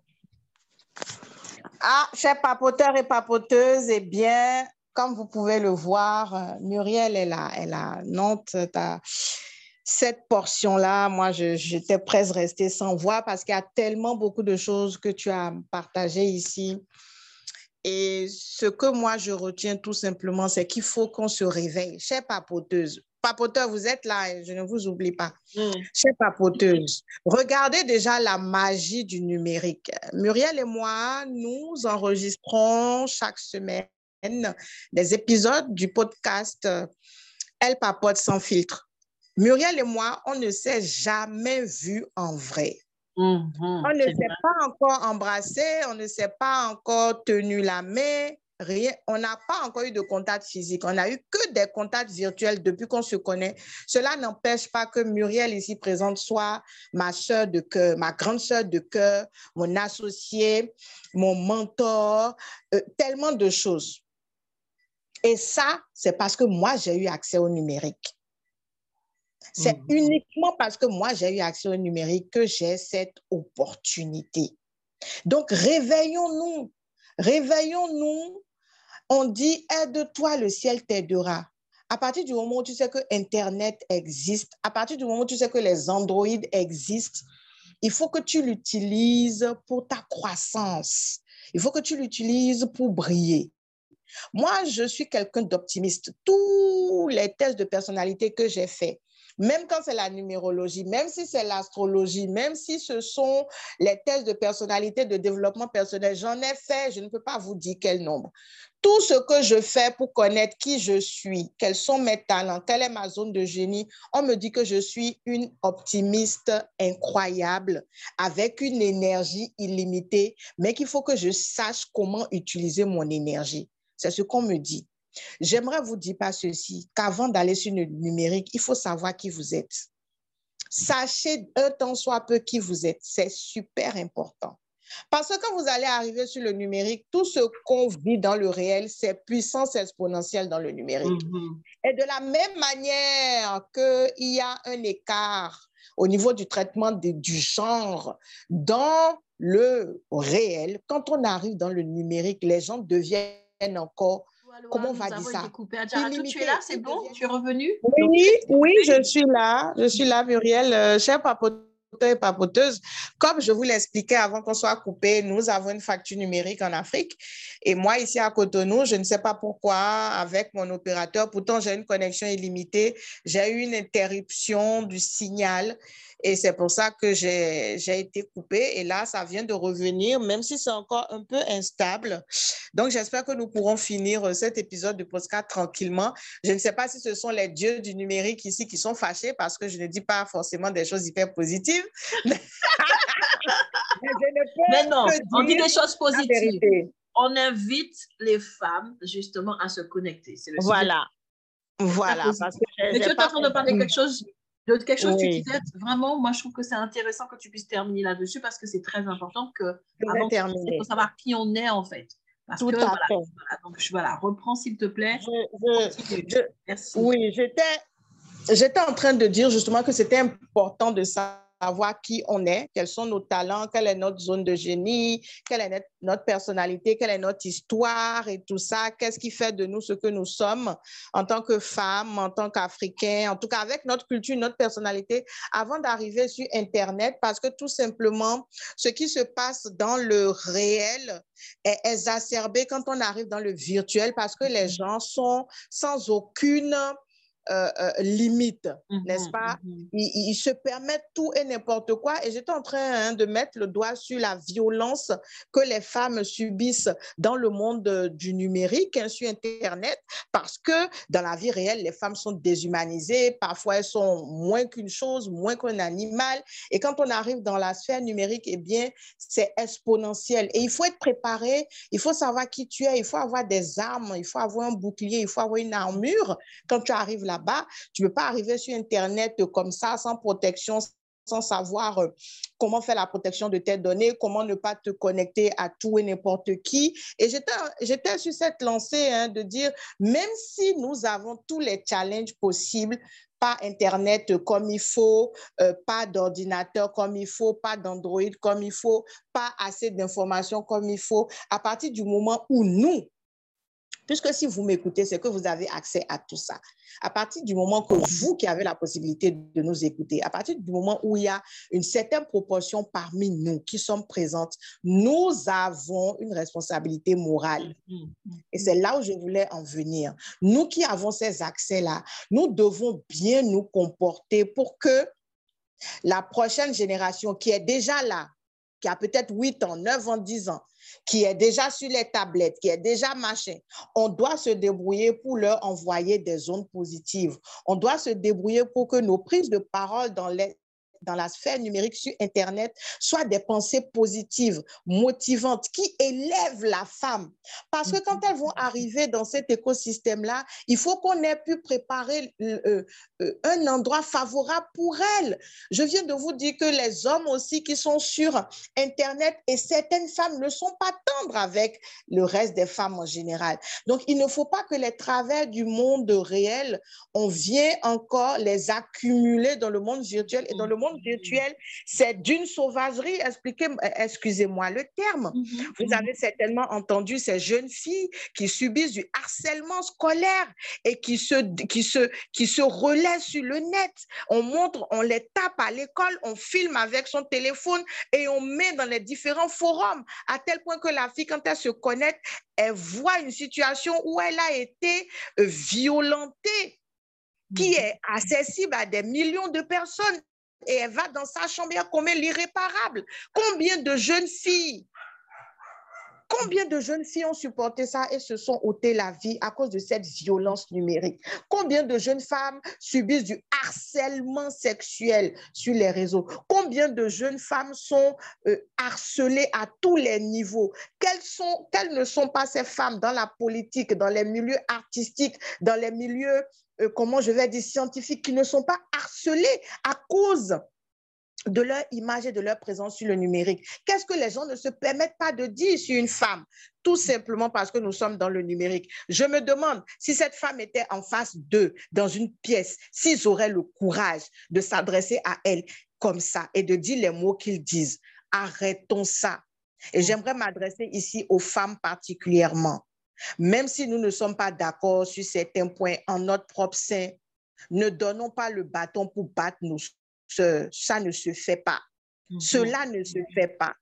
Ah, chers papoteurs et papoteuses, eh bien, comme vous pouvez le voir, euh, Muriel est là, elle a Nantes. Cette portion-là, moi, j'étais presque restée sans voix parce qu'il y a tellement beaucoup de choses que tu as partagées ici. Et ce que moi, je retiens tout simplement, c'est qu'il faut qu'on se réveille. Chère papoteuse, papoteur, vous êtes là, je ne vous oublie pas. Mm. Chère papoteuse, regardez déjà la magie du numérique. Muriel et moi, nous enregistrons chaque semaine des épisodes du podcast Elle papote sans filtre. Muriel et moi, on ne s'est jamais vu en vrai. Mhm, on ne s'est pas encore embrassé, on ne s'est pas encore tenu la main, rien. On n'a pas encore eu de contact physique. On n'a eu que des contacts virtuels depuis qu'on se connaît. Cela n'empêche pas que Muriel ici présente soit ma soeur de cœur, ma grande soeur de cœur, mon associé, mon mentor, euh, tellement de choses. Et ça, c'est parce que moi, j'ai eu accès au numérique. C'est mhm. uniquement parce que moi, j'ai eu accès au numérique que j'ai cette opportunité. Donc, réveillons-nous. Réveillons-nous. On dit, aide-toi, le ciel t'aidera. À partir du moment où tu sais que Internet existe, à partir du moment où tu sais que les Android existent, il faut que tu l'utilises pour ta croissance. Il faut que tu l'utilises pour briller. Moi, je suis quelqu'un d'optimiste. Tous les tests de personnalité que j'ai faits, même quand c'est la numérologie, même si c'est l'astrologie, même si ce sont les tests de personnalité, de développement personnel, j'en ai fait, je ne peux pas vous dire quel nombre. Tout ce que je fais pour connaître qui je suis, quels sont mes talents, quelle est ma zone de génie, on me dit que je suis une optimiste incroyable, avec une énergie illimitée, mais qu'il faut que je sache comment utiliser mon énergie. C'est ce qu'on me dit. J'aimerais vous dire pas ceci, qu'avant d'aller sur le numérique, il faut savoir qui vous êtes. Sachez un temps soit peu qui vous êtes. C'est super important. Parce que quand vous allez arriver sur le numérique, tout ce qu'on vit dans le réel, c'est puissance exponentielle dans le numérique. Mm-hmm. Et de la même manière qu'il y a un écart au niveau du traitement du genre dans le réel, quand on arrive dans le numérique, les gens deviennent encore Comment on va dire ça? tu es là, c'est bon? Tu es revenu Oui, oui, je suis là. Je suis là, Muriel. Euh, chère papoteuse, et papoteuses, comme je vous l'expliquais avant qu'on soit coupé, nous avons une facture numérique en Afrique. Et moi, ici à Cotonou, je ne sais pas pourquoi, avec mon opérateur, pourtant j'ai une connexion illimitée, j'ai eu une interruption du signal. Et c'est pour ça que j'ai été coupée. Et là, ça vient de revenir, même si c'est encore un peu instable. Donc, j'espère que nous pourrons finir cet épisode de podcast tranquillement. Je ne sais pas si ce sont les dieux du numérique ici qui sont fâchés parce que je ne dis pas forcément des choses hyper positives. Mais, non, on dit des choses positives. On invite les femmes justement à se connecter. voilà. Voilà. Parce que Mais tu es en train de parler quelque chose de quelque chose tu disais, vraiment, moi, je trouve que c'est intéressant que tu puisses terminer là-dessus parce que c'est très important que, avant de faut savoir qui on est, en fait. Parce Tout que, à voilà, fait. Voilà, donc, je, voilà, reprends, s'il te plaît. Merci. Oui, j'étais en train de dire justement que c'était important de ça savoir qui on est, quels sont nos talents, quelle est notre zone de génie, quelle est notre personnalité, quelle est notre histoire et tout ça, qu'est-ce qui fait de nous ce que nous sommes en tant que femmes, en tant qu'Africains, en tout cas avec notre culture, notre personnalité, avant d'arriver sur Internet, parce que tout simplement, ce qui se passe dans le réel est exacerbé quand on arrive dans le virtuel, parce que les gens sont sans aucune euh, euh, limite, n'est-ce mmh pas? Mmh ils, se permettent tout et n'importe quoi. Et j'étais en train hein, de mettre le doigt sur la violence que les femmes subissent dans le monde euh, du numérique, hein, sur Internet, parce que dans la vie réelle, les femmes sont déshumanisées. Parfois, elles sont moins qu'une chose, moins qu'un animal. Et quand on arrive dans la sphère numérique, eh bien, c'est exponentiel. Et il faut être préparé, il faut savoir qui tu es, il faut avoir des armes, il faut avoir un bouclier, il faut avoir une armure quand tu arrives là là-bas. Tu ne peux pas arriver sur Internet comme ça, sans protection, sans savoir euh, comment faire la protection de tes données, comment ne pas te connecter à tout et n'importe qui. Et j'étais sur cette lancée hein, de dire, même si nous avons tous les challenges possibles, pas Internet comme il faut, euh, pas d'ordinateur comme il faut, pas d'Android comme il faut, pas assez d'informations comme il faut, à partir du moment où nous, Puisque si vous m'écoutez, c'est que vous avez accès à tout ça. À partir du moment que vous qui avez la possibilité de nous écouter, à partir du moment où il y a une certaine proportion parmi nous qui sommes présentes, nous avons une responsabilité morale. Et c'est là où je voulais en venir. Nous qui avons ces accès-là, nous devons bien nous comporter pour que la prochaine génération qui est déjà là, qui a peut-être 8 ans, 9 ans, 10 ans, qui est déjà sur les tablettes, qui est déjà machin, on doit se débrouiller pour leur envoyer des ondes positives. On doit se débrouiller pour que nos prises de parole dans les dans la sphère numérique sur Internet soient des pensées positives, motivantes, qui élèvent la femme. Parce que quand elles vont arriver dans cet écosystème-là, il faut qu'on ait pu préparer euh, euh, un endroit favorable pour elles. Je viens de vous dire que les hommes aussi qui sont sur Internet et certaines femmes ne sont pas tendres avec le reste des femmes en général. Donc, il ne faut pas que les travers du monde réel, on vient encore les accumuler dans le monde virtuel et dans le monde virtuel, c'est d'une sauvagerie. Expliquez, excusez-moi le terme. Mhm, Vous mhm. avez certainement entendu ces jeunes filles qui subissent du harcèlement scolaire et qui se, qui se, qui se relaient sur le net. On montre, on les tape à l'école, on filme avec son téléphone et on met dans les différents forums à tel point que la fille, quand elle se connecte, elle voit une situation où elle a été euh, violentée qui mhm. est accessible à des millions de personnes et elle va dans sa chambre et elle commet l'irréparable. Combien de jeunes filles Combien de jeunes filles ont supporté ça et se sont ôté la vie à cause de cette violence numérique? Combien de jeunes femmes subissent du harcèlement sexuel sur les réseaux? Combien de jeunes femmes sont euh, harcelées à tous les niveaux? Quelles ne sont pas ces femmes dans la politique, dans les milieux artistiques, dans les milieux euh, comment je vais dire, scientifiques qui ne sont pas harcelés à cause de leur image et de leur présence sur le numérique. Qu'est-ce que les gens ne se permettent pas de dire sur une femme? Tout simplement parce que nous sommes dans le numérique. Je me demande si cette femme était en face d'eux, dans une pièce, s'ils auraient le courage de s'adresser à elle comme ça et de dire les mots qu'ils disent. Arrêtons ça. Et j'aimerais m'adresser ici aux femmes particulièrement. Même si nous ne sommes pas d'accord sur certains points en notre propre sein, ne donnons pas le bâton pour battre nos ça ne se fait pas. Mhm. Cela ne se fait pas.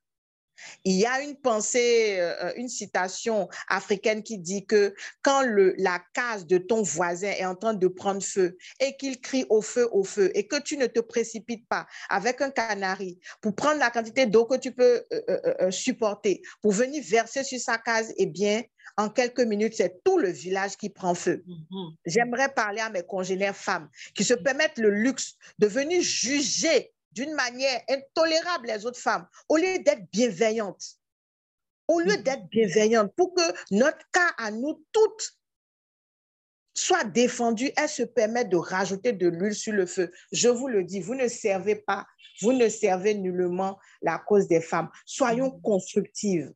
Il y a une pensée, euh, une citation africaine qui dit que quand le, la case de ton voisin est en train de prendre feu et qu'il crie au feu, au feu, et que tu ne te précipites pas avec un canari pour prendre la quantité d'eau que tu peux euh, euh, supporter, pour venir verser sur sa case, eh bien, en quelques minutes, c'est tout le village qui prend feu. Mm-hmm. J'aimerais parler à mes congénères femmes qui se permettent le luxe de venir juger d'une manière intolérable les autres femmes, au lieu d'être bienveillantes. Au lieu mm-hmm. d'être bienveillantes, pour que notre cas à nous toutes soit défendu, elles se permettent de rajouter de l'huile sur le feu. Je vous le dis, vous ne servez pas, vous ne servez nullement la cause des femmes. Soyons mm-hmm. constructives.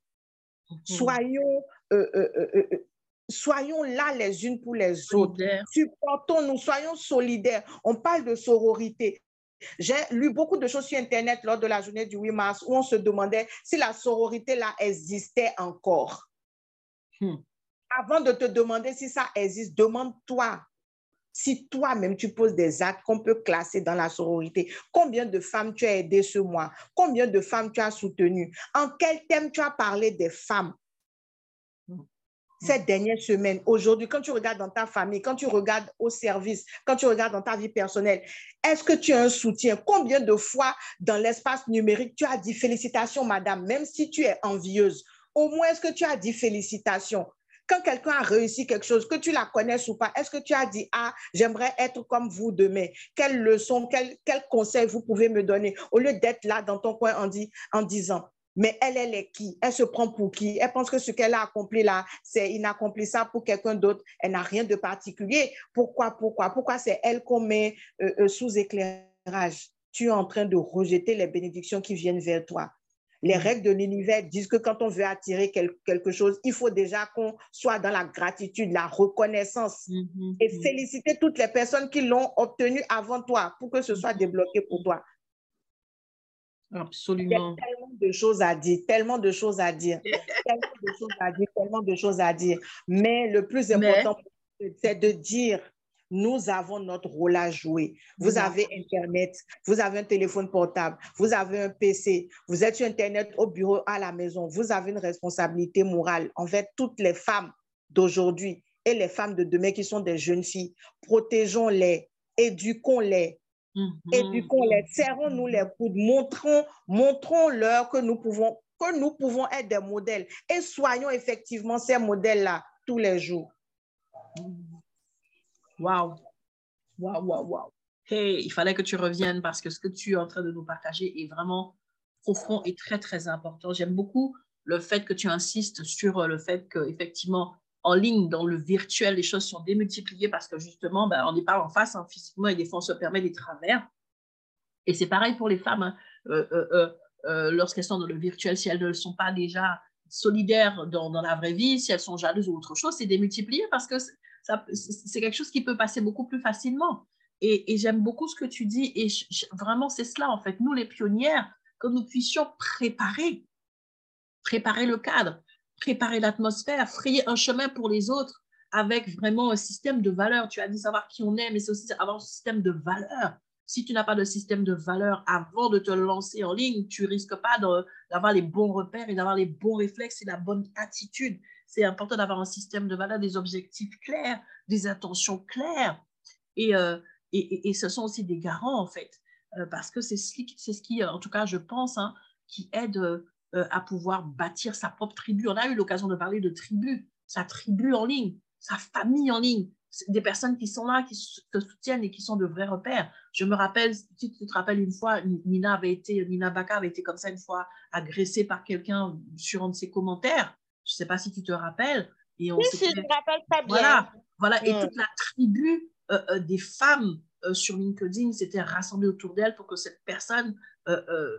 Soyons euh, euh, euh, soyons là les unes pour les autres. Supportons-nous, soyons solidaires. On parle de sororité. J'ai lu beaucoup de choses sur Internet lors de la journée du 8 mars où on se demandait si la sororité là existait encore. Hmm. Avant de te demander si ça existe, demande-toi si toi-même tu poses des actes qu'on peut classer dans la sororité. Combien de femmes tu as aidées ce mois? Combien de femmes tu as soutenues? En quel thème tu as parlé des femmes? Cette dernière semaine, aujourd'hui, quand tu regardes dans ta famille, quand tu regardes au service, quand tu regardes dans ta vie personnelle, est-ce que tu as un soutien? Combien de fois dans l'espace numérique tu as dit félicitations, madame, même si tu es envieuse? Au moins, est-ce que tu as dit félicitations? Quand quelqu'un a réussi quelque chose, que tu la connaisses ou pas, est-ce que tu as dit, ah, j'aimerais être comme vous demain? Quelle leçon, quel, conseil vous pouvez me donner? Au lieu d'être là dans ton coin en disant, mais elle, elle est qui? Elle se prend pour qui? Elle pense que ce qu'elle a accompli là, c'est il accompli ça pour quelqu'un d'autre. Elle n'a rien de particulier. Pourquoi Pourquoi? Pourquoi c'est elle qu'on met euh, euh, sous éclairage? Tu es en train de rejeter les bénédictions qui viennent vers toi. Les règles de l'univers disent que quand on veut attirer quelque chose, il faut déjà qu'on soit dans la gratitude, la reconnaissance mm-hmm. et féliciter toutes les personnes qui l'ont obtenu avant toi pour que ce soit débloqué pour toi. Absolument. Il y a tellement de choses à dire, tellement de choses à dire, tellement de choses à dire, tellement de choses à dire. Mais le plus important, c'est de dire, nous avons notre rôle à jouer. Vous avez Internet, vous avez un téléphone portable, vous avez un PC, vous êtes sur Internet au bureau, à la maison. Vous avez une responsabilité morale envers toutes les femmes d'aujourd'hui et les femmes de demain qui sont des jeunes filles. Protégeons-les, éduquons-les, Éduquons-les, mm-hmm. serrons-nous les coudes, montrons, montrons-leur que nous pouvons que nous pouvons être des modèles et soyons effectivement ces modèles-là tous les jours. Waouh! Waouh, waouh, waouh! Hey, il fallait que tu reviennes parce que ce que tu es en train de nous partager est vraiment profond et très, très important. J'aime beaucoup le fait que tu insistes sur le fait qu'effectivement, en ligne, dans le virtuel, les choses sont démultipliées parce que justement, ben, on n'est pas en face hein, physiquement et des fois, on se permet des travers. Et c'est pareil pour les femmes. Hein. Euh, euh, euh, lorsqu'elles sont dans le virtuel, si elles ne sont pas déjà solidaires dans, la vraie vie, si elles sont jalouses ou autre chose, c'est démultiplié parce que c'est quelque chose qui peut passer beaucoup plus facilement. Et, j'aime beaucoup ce que tu dis. Et vraiment, c'est cela, en fait. Nous, les pionnières, que nous puissions préparer, préparer le cadre préparer l'atmosphère, frayer un chemin pour les autres avec vraiment un système de valeurs. Tu as dit savoir qui on est, mais c'est aussi avoir un système de valeurs. Si tu n'as pas de système de valeurs avant de te lancer en ligne, tu risques pas d'avoir les bons repères et d'avoir les bons réflexes et la bonne attitude. C'est important d'avoir un système de valeurs, des objectifs clairs, des intentions claires. Et, euh, et, et, ce sont aussi des garants, en fait, euh, parce que c'est ce, qui, en tout cas, je pense, hein, qui aide euh, à pouvoir bâtir sa propre tribu. On a eu l'occasion de parler de tribu, sa tribu en ligne, sa famille en ligne, des personnes qui sont là, qui se soutiennent et qui sont de vrais repères. Je me rappelle, si tu te rappelles une fois, Nina avait été, Nina Baka avait été comme ça une fois agressée par quelqu'un sur un de ses commentaires. Je ne sais pas si tu te rappelles. Et on oui, je me rappelle pas bien. Voilà, voilà. et mm. toute la tribu euh, euh, des femmes sur LinkedIn s'était rassemblée autour d'elle pour que cette personne euh, euh,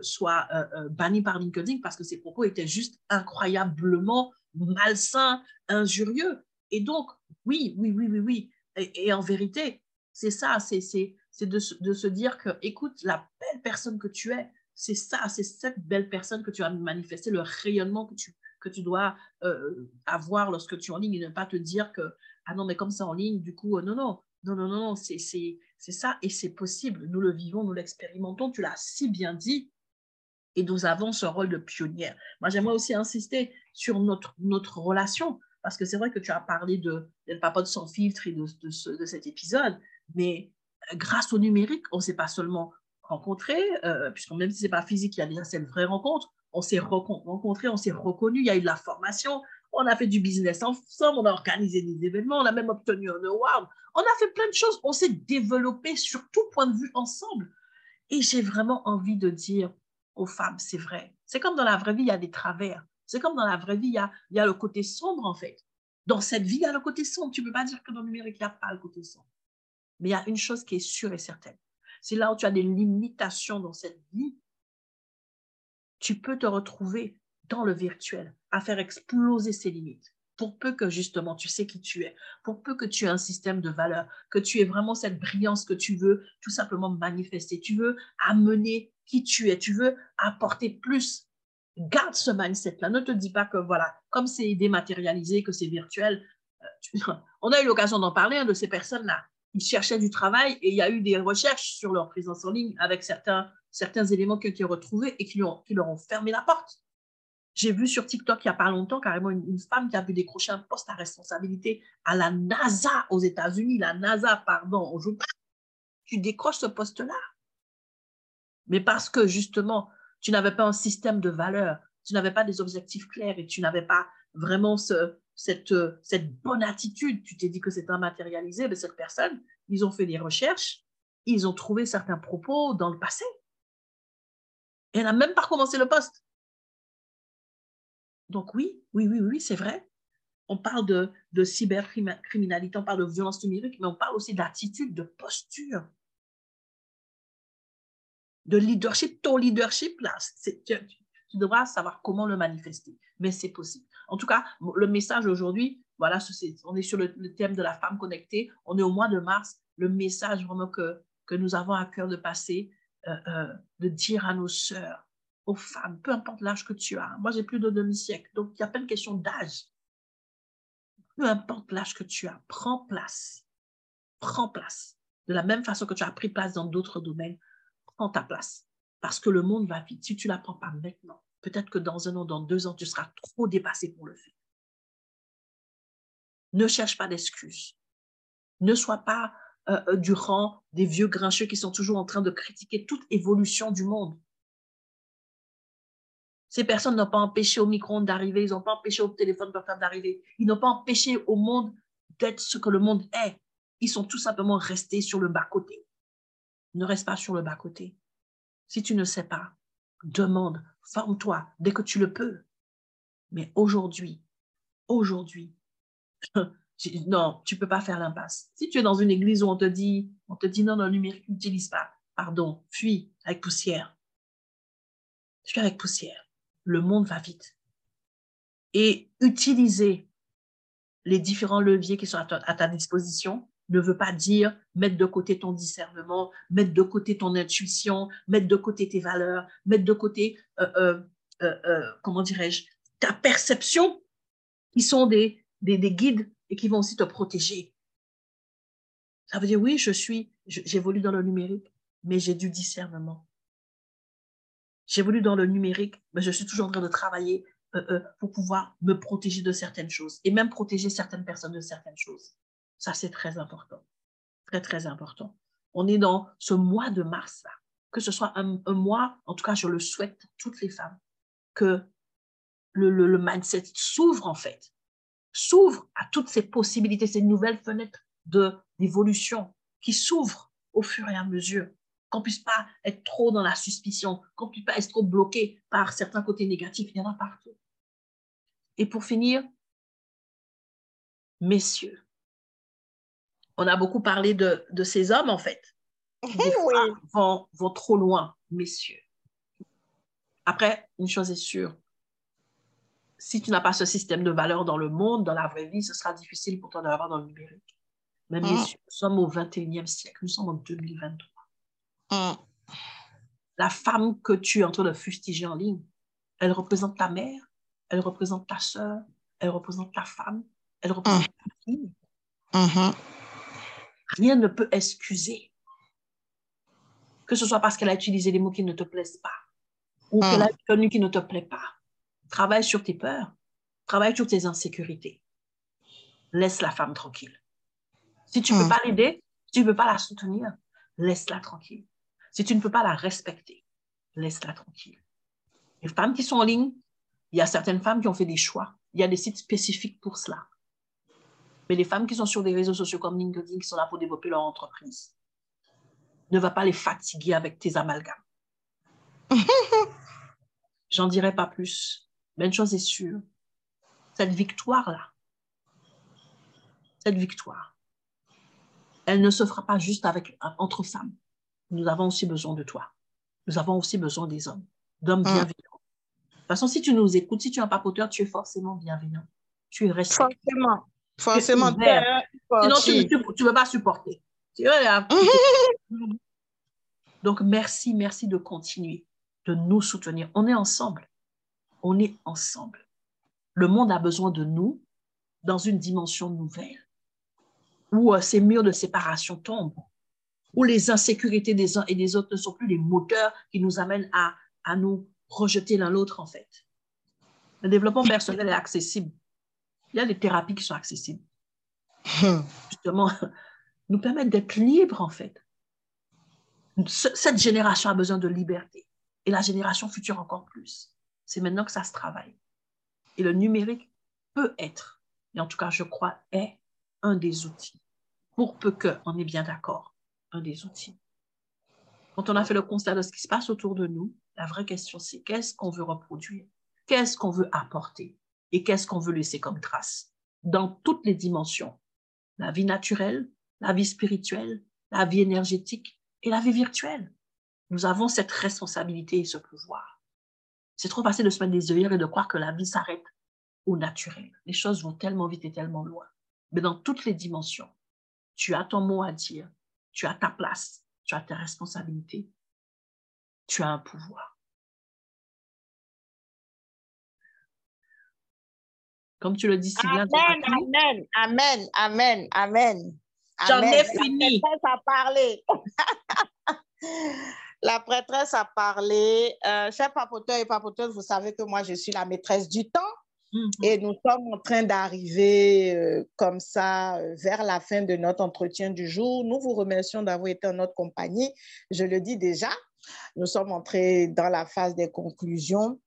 soit euh, banni par LinkedIn parce que ses propos étaient juste incroyablement malsains, injurieux. Et donc, oui, oui, oui, oui, oui. Et, en vérité, c'est ça, c'est de, de se dire que, écoute, la belle personne que tu es, c'est ça, c'est cette belle personne que tu as manifesté, le rayonnement que tu, dois avoir lorsque tu es en ligne et ne pas te dire que, ah non, mais comme ça en ligne, du coup, non, non, non, non, non, c'est C'est ça, et c'est possible. Nous le vivons, nous l'expérimentons. Tu l'as si bien dit. Et nous avons ce rôle de pionnière. Moi, j'aimerais aussi insister sur notre, notre relation, parce que c'est vrai que tu as parlé de, de Papote sans filtre et de, de, cet épisode, mais euh, grâce au numérique, on ne s'est pas seulement rencontrés, euh, puisque même si ce n'est pas physique, il y a déjà cette vraie rencontre, on s'est rencontrés, on s'est reconnus, il y a eu de la formation, on a fait du business ensemble, on a organisé des événements, on a même obtenu un award, on a fait plein de choses, on s'est développé sur tout point de vue ensemble. Et j'ai vraiment envie de dire aux femmes, c'est vrai, c'est comme dans la vraie vie, il y a des travers. C'est comme dans la vraie vie, il y, a, il y a le côté sombre en fait. Dans cette vie, il y a le côté sombre. Tu ne peux pas dire que dans le numérique, il n'y a pas le côté sombre. Mais il y a une chose qui est sûre et certaine. C'est là où tu as des limitations dans cette vie. Tu peux te retrouver dans le virtuel à faire exploser ces limites. Pour peu que justement tu sais qui tu es, pour peu que tu aies un système de valeurs, que tu aies vraiment cette brillance que tu veux tout simplement manifester, tu veux amener qui tu es, tu veux apporter plus. Garde ce mindset-là. Ne te dis pas que voilà, comme c'est dématérialisé, que c'est virtuel. Euh, on a eu l'occasion d'en parler hein, de ces personnes-là. Ils cherchaient du travail et il y a eu des recherches sur leur présence en ligne avec certains, certains éléments qui ont été retrouvés et qui, ont, qui leur ont fermé la porte. J'ai vu sur TikTok il n'y a pas longtemps carrément une, femme qui a pu décrocher un poste à responsabilité à la NASA aux États-Unis. La NASA, pardon, on joue pas. Tu décroches ce poste-là? Mais parce que justement, tu n'avais pas un système de valeurs, tu n'avais pas des objectifs clairs et tu n'avais pas vraiment cette, cette bonne attitude, tu t'es dit que c'était immatérialisé, mais cette personne, ils ont fait des recherches, ils ont trouvé certains propos dans le passé. Et elle n'a même pas recommencé le poste. Donc oui, oui, oui, oui, c'est vrai. On parle de, cybercriminalité, on parle de violence numérique, mais on parle aussi d'attitude, de posture de leadership, ton leadership, là, tu, devras savoir comment le manifester. Mais c'est possible. En tout cas, le message aujourd'hui, voilà, on est sur le, thème de la femme connectée. On est au mois de mars. Le message vraiment que, que nous avons à cœur de passer, euh, euh, de dire à nos sœurs, aux femmes, peu importe l'âge que tu as. Moi, j'ai plus de demi-siècle, donc il n'y a pas une question d'âge. Peu importe l'âge que tu as, prends place. Prends place. De la même façon que tu as pris place dans d'autres domaines, prends ta place. Parce que le monde va vite. Si tu ne la prends pas maintenant, peut-être que dans un an, dans deux ans, tu seras trop dépassé pour le faire. Ne cherche pas d'excuses. Ne sois pas euh, euh, du rang des vieux grincheux qui sont toujours en train de critiquer toute évolution du monde. Ces personnes n'ont pas empêché au micro-ondes d'arriver, ils n'ont pas empêché au téléphone portable d'arriver, ils n'ont pas empêché au monde d'être ce que le monde est. Ils sont tout simplement restés sur le bas-côté. Ne reste pas sur le bas-côté. Si tu ne sais pas, demande, forme-toi dès que tu le peux. Mais aujourd'hui, aujourd'hui, non, tu ne peux pas faire l'impasse. Si tu es dans une église où on te dit, on te dit non, non, numérique, n'utilise pas, pardon, fuis avec poussière. Fuis avec poussière. Le monde va vite. Et utiliser les différents leviers qui sont à ta disposition ne veut pas dire mettre de côté ton discernement, mettre de côté ton intuition, mettre de côté tes valeurs, mettre de côté, euh, euh, euh, comment dirais-je, ta perception, qui sont des, des, guides et qui vont aussi te protéger. Ça veut dire, oui, je suis, j'évolue dans le numérique, mais j'ai du discernement. J'évolue dans le numérique, mais je suis toujours en train de travailler pour pouvoir me protéger de certaines choses et même protéger certaines personnes de certaines choses. Ça, c'est très important. Très, très important. On est dans ce mois de mars-là. Que ce soit un, mois, en tout cas, je le souhaite pour toutes les femmes, que le, le, mindset s'ouvre en fait, s'ouvre à toutes ces possibilités, ces nouvelles fenêtres d'évolution qui s'ouvrent au fur et à mesure, qu'on puisse pas être trop dans la suspicion, qu'on puisse pas être trop bloqué par certains côtés négatifs, il y en a partout. Et pour finir, messieurs, on a beaucoup parlé de, ces hommes, en fait. Des vont, vont trop loin, messieurs. Après, une chose est sûre, si tu n'as pas ce système de valeurs dans le monde, dans la vraie vie, ce sera difficile pour toi d'avoir dans le numérique. Mais mm. messieurs, nous sommes au 21e siècle, nous sommes en 2023. Mm. La femme que tu es en train de fustiger en ligne, elle représente ta mère, elle représente ta soeur, elle représente ta femme, elle représente mm. ta fille. Mm-hmm. Rien ne peut excuser que ce soit parce qu'elle a utilisé des mots qui ne te plaisent pas ou qu'elle a une tenue qui ne te plaît pas. Travaille sur tes peurs, travaille sur tes insécurités. Laisse la femme tranquille. Si tu ne peux pas l'aider, si tu ne peux pas la soutenir, laisse-la tranquille. Si tu ne peux pas la respecter, laisse-la tranquille. Les femmes qui sont en ligne, il y a certaines femmes qui ont fait des choix. Il y a des sites spécifiques pour cela. Mais les femmes qui sont sur des réseaux sociaux comme LinkedIn, qui sont là pour développer leur entreprise, ne va pas les fatiguer avec tes amalgames. J'en dirai pas plus. Mais une chose est sûre, cette victoire-là, cette victoire, elle ne se fera pas juste avec, entre femmes. Nous avons aussi besoin de toi. Nous avons aussi besoin des hommes, d'hommes mm. bienveillants. De toute façon, si tu nous écoutes, si tu es un papoteur, tu es forcément bienveillant. Tu es respectueux. Forcément. Forcément. Sinon, tu ne veux pas supporter. Donc, merci, merci de continuer, de nous soutenir. On est ensemble. On est ensemble. Le monde a besoin de nous dans une dimension nouvelle, où euh, ces murs de séparation tombent, où les insécurités des uns et des autres ne sont plus les moteurs qui nous amènent à, à nous rejeter l'un l'autre, en fait. Le développement personnel est accessible. Il y a des thérapies qui sont accessibles. Justement, nous permettent d'être libres, en fait. Cette génération a besoin de liberté. Et la génération future encore plus. C'est maintenant que ça se travaille. Et le numérique peut être, et en tout cas, je crois, est un des outils. Pour peu qu'on est bien d'accord, un des outils. Quand on a fait le constat de ce qui se passe autour de nous, la vraie question, c'est qu'est-ce qu'on veut reproduire? Qu'est-ce qu'on veut apporter? Et qu'est-ce qu'on veut laisser comme trace? Dans toutes les dimensions. La vie naturelle, la vie spirituelle, la vie énergétique et la vie virtuelle. Nous avons cette responsabilité et ce pouvoir. C'est trop facile de se mettre des œillères et de croire que la vie s'arrête au naturel. Les choses vont tellement vite et tellement loin. Mais dans toutes les dimensions, tu as ton mot à dire, tu as ta place, tu as tes responsabilités, tu as un pouvoir. Comme tu le dis si bien. Amen, amen, amen, amen, amen. J'en ai fini. La prêtresse a parlé. la prêtresse a parlé. Euh, chers papoteurs et papoteuses, vous savez que moi, je suis la maîtresse du temps. Mhm. Et nous sommes en train d'arriver euh, comme ça euh, vers la fin de notre entretien du jour. Nous vous remercions d'avoir été en notre compagnie. Je le dis déjà, nous sommes entrés dans la phase des conclusions.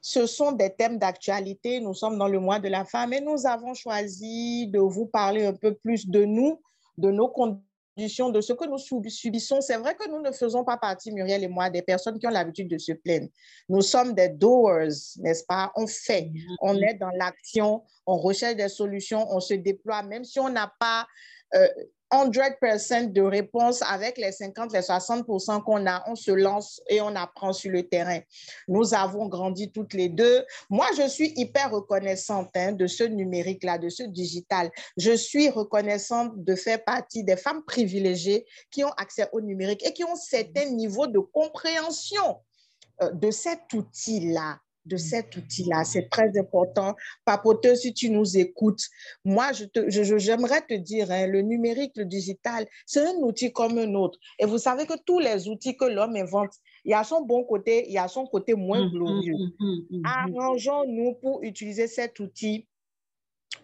Ce sont des thèmes d'actualité. Nous sommes dans le mois de la femme et nous avons choisi de vous parler un peu plus de nous, de nos conditions, de ce que nous subissons. C'est vrai que nous ne faisons pas partie, Muriel et moi, des personnes qui ont l'habitude de se plaindre. Nous sommes des doers, n'est-ce pas? On fait, on est dans l'action, on recherche des solutions, on se déploie, même si on n'a pas 100% de réponses avec les 50, les 60% qu'on a, on se lance et on apprend sur le terrain. Nous avons grandi toutes les deux. Moi, je suis hyper reconnaissante hein, de ce numérique-là, de ce digital. Je suis reconnaissante de faire partie des femmes privilégiées qui ont accès au numérique et qui ont certain niveau de compréhension euh, de cet outil-là de cet outil-là. C'est très important. Papoteur, si tu nous écoutes, moi, j'aimerais je j'aimerais te dire, hein, le numérique, le digital, c'est un outil comme un autre. Et vous savez que tous les outils que l'homme invente, il y a son bon côté, il y a son côté moins mmh, glorieux. Mmh, mmh, Arrangeons-nous pour utiliser cet outil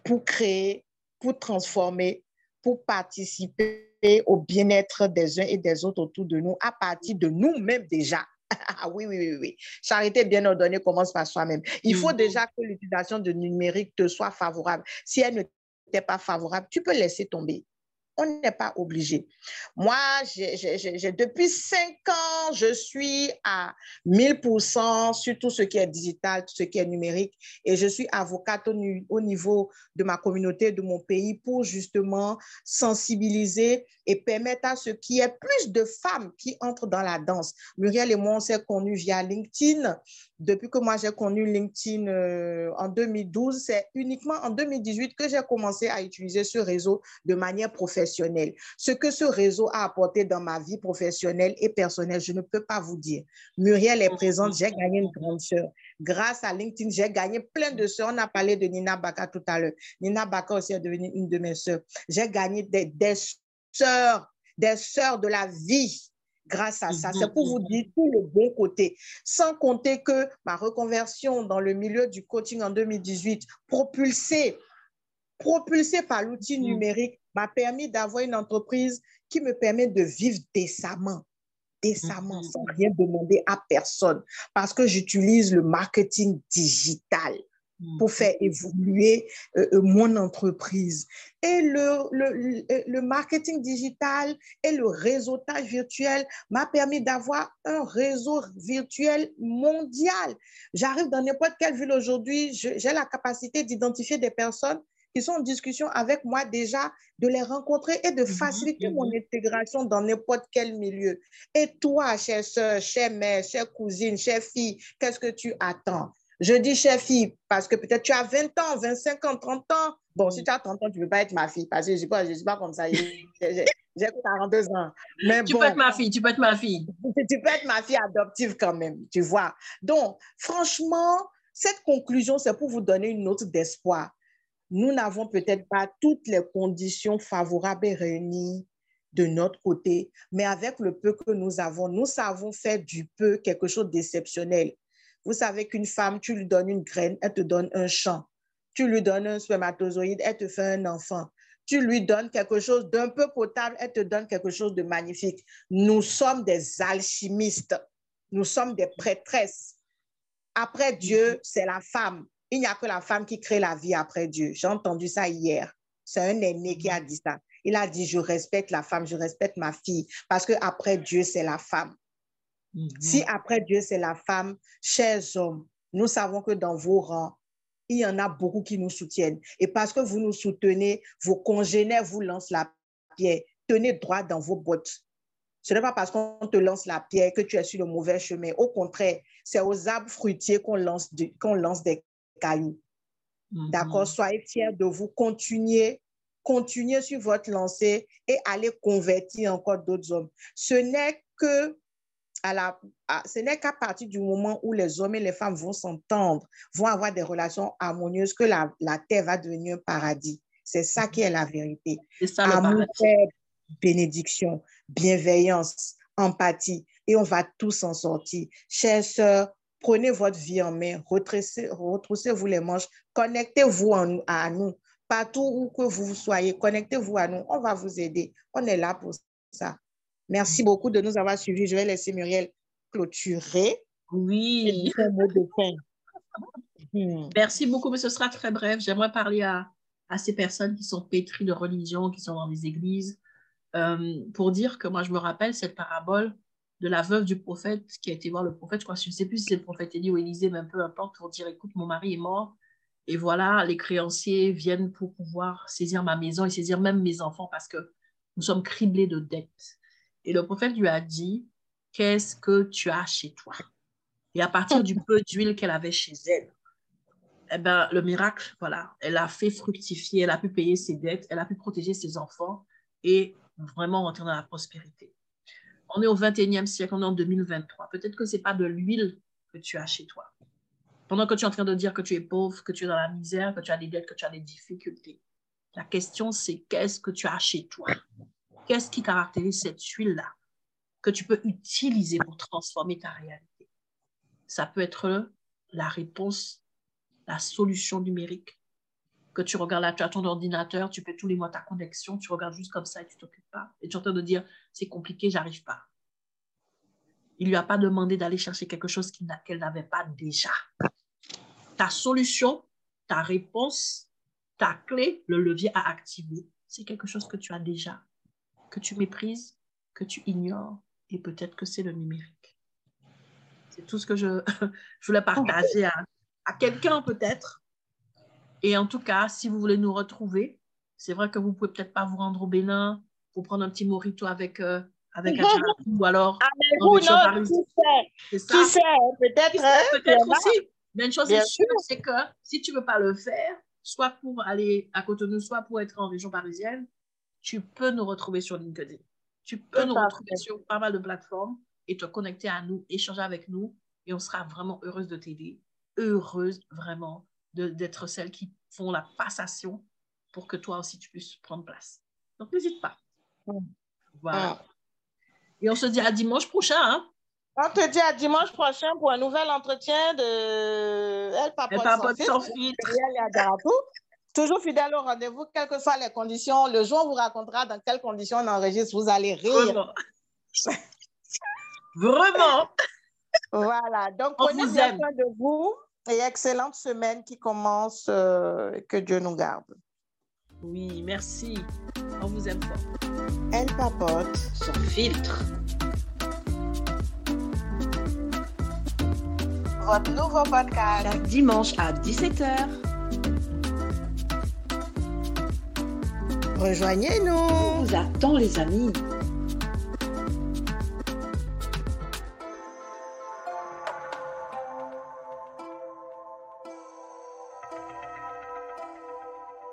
pour créer, pour transformer, pour participer au bien-être des uns et des autres autour de nous, à partir de nous-mêmes déjà. Ah oui, oui, oui, oui. Charité bien ordonnée commence par soi-même. Il faut mm. déjà que l'utilisation de numérique te soit favorable. Si elle ne t'est pas favorable, tu peux laisser tomber on n'est pas obligé. Moi, depuis cinq ans, je suis à 1000% sur tout ce qui est digital, tout ce qui est numérique, et je suis avocate au, niveau de ma communauté, de mon pays, pour justement sensibiliser et permettre à ce qu'il y ait plus de femmes qui entrent dans la danse. Muriel et moi, on s'est connus via LinkedIn. Depuis que moi j'ai connu LinkedIn euh, en 2012, c'est uniquement en 2018 que j'ai commencé à utiliser ce réseau de manière professionnelle. Ce que ce réseau a apporté dans ma vie professionnelle et personnelle, je ne peux pas vous dire. Muriel est présente, j'ai gagné une grande sœur. Grâce à LinkedIn, j'ai gagné plein de sœurs. On a parlé de Nina Baka tout à l'heure. Nina Baka aussi est devenue une de mes sœurs. J'ai gagné des, des sœurs, des sœurs de la vie grâce à ça. C'est pour vous dire tout le bon côté. Sans compter que ma reconversion dans le milieu du coaching en 2018, propulsée, propulsée par l'outil numérique, m'a permis d'avoir une entreprise qui me permet de vivre décemment. Décemment, sans rien demander à personne, parce que j'utilise le marketing digital pour faire évoluer euh, euh, mon entreprise. Et le, le, le, marketing digital et le réseautage virtuel m'a permis d'avoir un réseau virtuel mondial. J'arrive dans n'importe quelle ville aujourd'hui, j'ai la capacité d'identifier des personnes qui sont en discussion avec moi déjà, de les rencontrer et de mhm, faciliter mon mhm. intégration dans n'importe quel milieu. Et toi, chère soeur, chère mère, chère cousine, chère fille, qu'est-ce que tu attends? Je dis chère fille parce que peut-être tu as 20 ans, 25 ans, 30 ans. Bon, si tu as 30 ans, tu ne veux pas être ma fille parce que je ne suis, pas comme ça. J'ai 42 ans. Mais tu peux être ma fille, tu peux être ma fille. tu peux être ma fille adoptive quand même, tu vois. Donc, franchement, cette conclusion, c'est pour vous donner une note d'espoir nous n'avons peut-être pas toutes les conditions favorables et réunies de notre côté, mais avec le peu que nous avons, nous savons faire du peu quelque chose d'exceptionnel. Vous savez qu'une femme, tu lui donnes une graine, elle te donne un champ. Tu lui donnes un spermatozoïde, elle te fait un enfant. Tu lui donnes quelque chose d'un peu potable, elle te donne quelque chose de magnifique. Nous sommes des alchimistes. Nous sommes des prêtresses. Après Dieu, c'est la femme. Il n'y a que la femme qui crée la vie après Dieu. J'ai entendu ça hier. C'est un aîné qui a dit ça. Il a dit, je respecte la femme, je respecte ma fille, parce que après Dieu, c'est la femme. Mhm. Si après Dieu, c'est la femme, chers hommes, nous savons que dans vos rangs, il y en a beaucoup qui nous soutiennent. Et parce que vous nous soutenez, vos congénères vous lancent la pierre. Tenez droit dans vos bottes. Ce n'est pas parce qu'on te lance la pierre que tu es sur le mauvais chemin. Au contraire, c'est aux arbres fruitiers qu'on lance, des cailloux. Mhm. D'accord? Soyez fiers de vous. Continuez, continuez sur votre lancée et allez convertir encore d'autres hommes. Ce n'est que à la, ce n'est qu'à partir du moment où les hommes et les femmes vont s'entendre, vont avoir des relations harmonieuses, que la, la terre va devenir un paradis. C'est ça qui est la vérité. C'est ça Amour, bénédiction, bienveillance, empathie, et on va tous en sortir. Chères sœurs, Prenez votre vie en main, retroussez-vous les manches, connectez-vous à nous, partout où que vous soyez, connectez-vous à nous, on va vous aider. On est là pour ça. Merci mm. beaucoup de nous avoir suivis. Je vais laisser Muriel clôturer. Oui. Hmm. Merci beaucoup, mais ce sera très bref. J'aimerais parler à, à, ces personnes qui sont pétries de religion, qui sont dans des églises, euh, pour dire que moi, je me rappelle cette parabole de la veuve du prophète qui a été voir le prophète, je crois, je ne sais plus si c'est le prophète Élie ou Élisée, mais un peu importe, pour dire, écoute, mon mari est mort, et voilà, les créanciers viennent pour pouvoir saisir ma maison et saisir même mes enfants parce que nous sommes criblés de dettes. Et le prophète lui a dit, qu'est-ce que tu as chez toi? Et à partir du peu d'huile qu'elle avait chez elle, eh ben, le miracle, voilà, elle a fait fructifier, elle a pu payer ses dettes, elle a pu protéger ses enfants et vraiment rentrer dans la prospérité on est au 21e siècle, on est en 2023. Peut-être que ce n'est pas de l'huile que tu as chez toi. Pendant que tu es en train de dire que tu es pauvre, que tu es dans la misère, que tu as des dettes, que tu as des difficultés. La question, c'est qu'est-ce que tu as chez toi? Qu'est-ce qui caractérise cette huile-là que tu peux utiliser pour transformer ta réalité? Ça peut être la réponse, la solution numérique que tu regardes là, tu as ton ordinateur, tu paies tous les mois ta connexion, tu regardes juste comme ça et tu t'occupes pas. Et tu es en train de dire, c'est compliqué, j'arrive pas. Il lui a pas demandé d'aller chercher quelque chose qu'elle n'avait pas déjà. Ta solution, ta réponse, ta clé, le levier à activer, c'est quelque chose que tu as déjà, que tu méprises, que tu ignores, et peut-être que c'est le numérique. C'est tout ce que je, je voulais partager à, à quelqu'un peut-être et en tout cas, si vous voulez nous retrouver, c'est vrai que vous ne pouvez peut-être pas vous rendre au Bénin pour prendre un petit morito avec, euh, avec un ou alors. Ah, mais vous, non, qui sait, qui sait? Peut-être. Hein, peut-être aussi. Mais une chose est sûre, c'est que si tu veux pas le faire, soit pour aller à Cotonou, soit pour être en région parisienne, tu peux nous retrouver sur LinkedIn. Tu peux nous retrouver sur pas mal de plateformes et te connecter à nous, échanger avec nous et on sera vraiment heureuse de t'aider. Heureuse vraiment d'être celles qui font la passation pour que toi aussi tu puisses prendre place. Donc, n'hésite pas. Voilà. Et on se dit à dimanche prochain. Hein? On te dit à dimanche prochain pour un nouvel entretien de Elle Papote, sans, filtre. Toujours fidèle au rendez-vous, quelles que soient les conditions. Le jour, on vous racontera dans quelles conditions on enregistre. Vous allez rire. Vraiment. Vraiment. Voilà. Donc, prenez bien soin de vous et excellente semaine qui commence. Euh, que Dieu nous garde. Oui, merci. On vous aime fort. Elle papote sans filtre. Votre nouveau podcast. Chaque dimanche à 17h. Rejoignez-nous. Vous attend, les amis.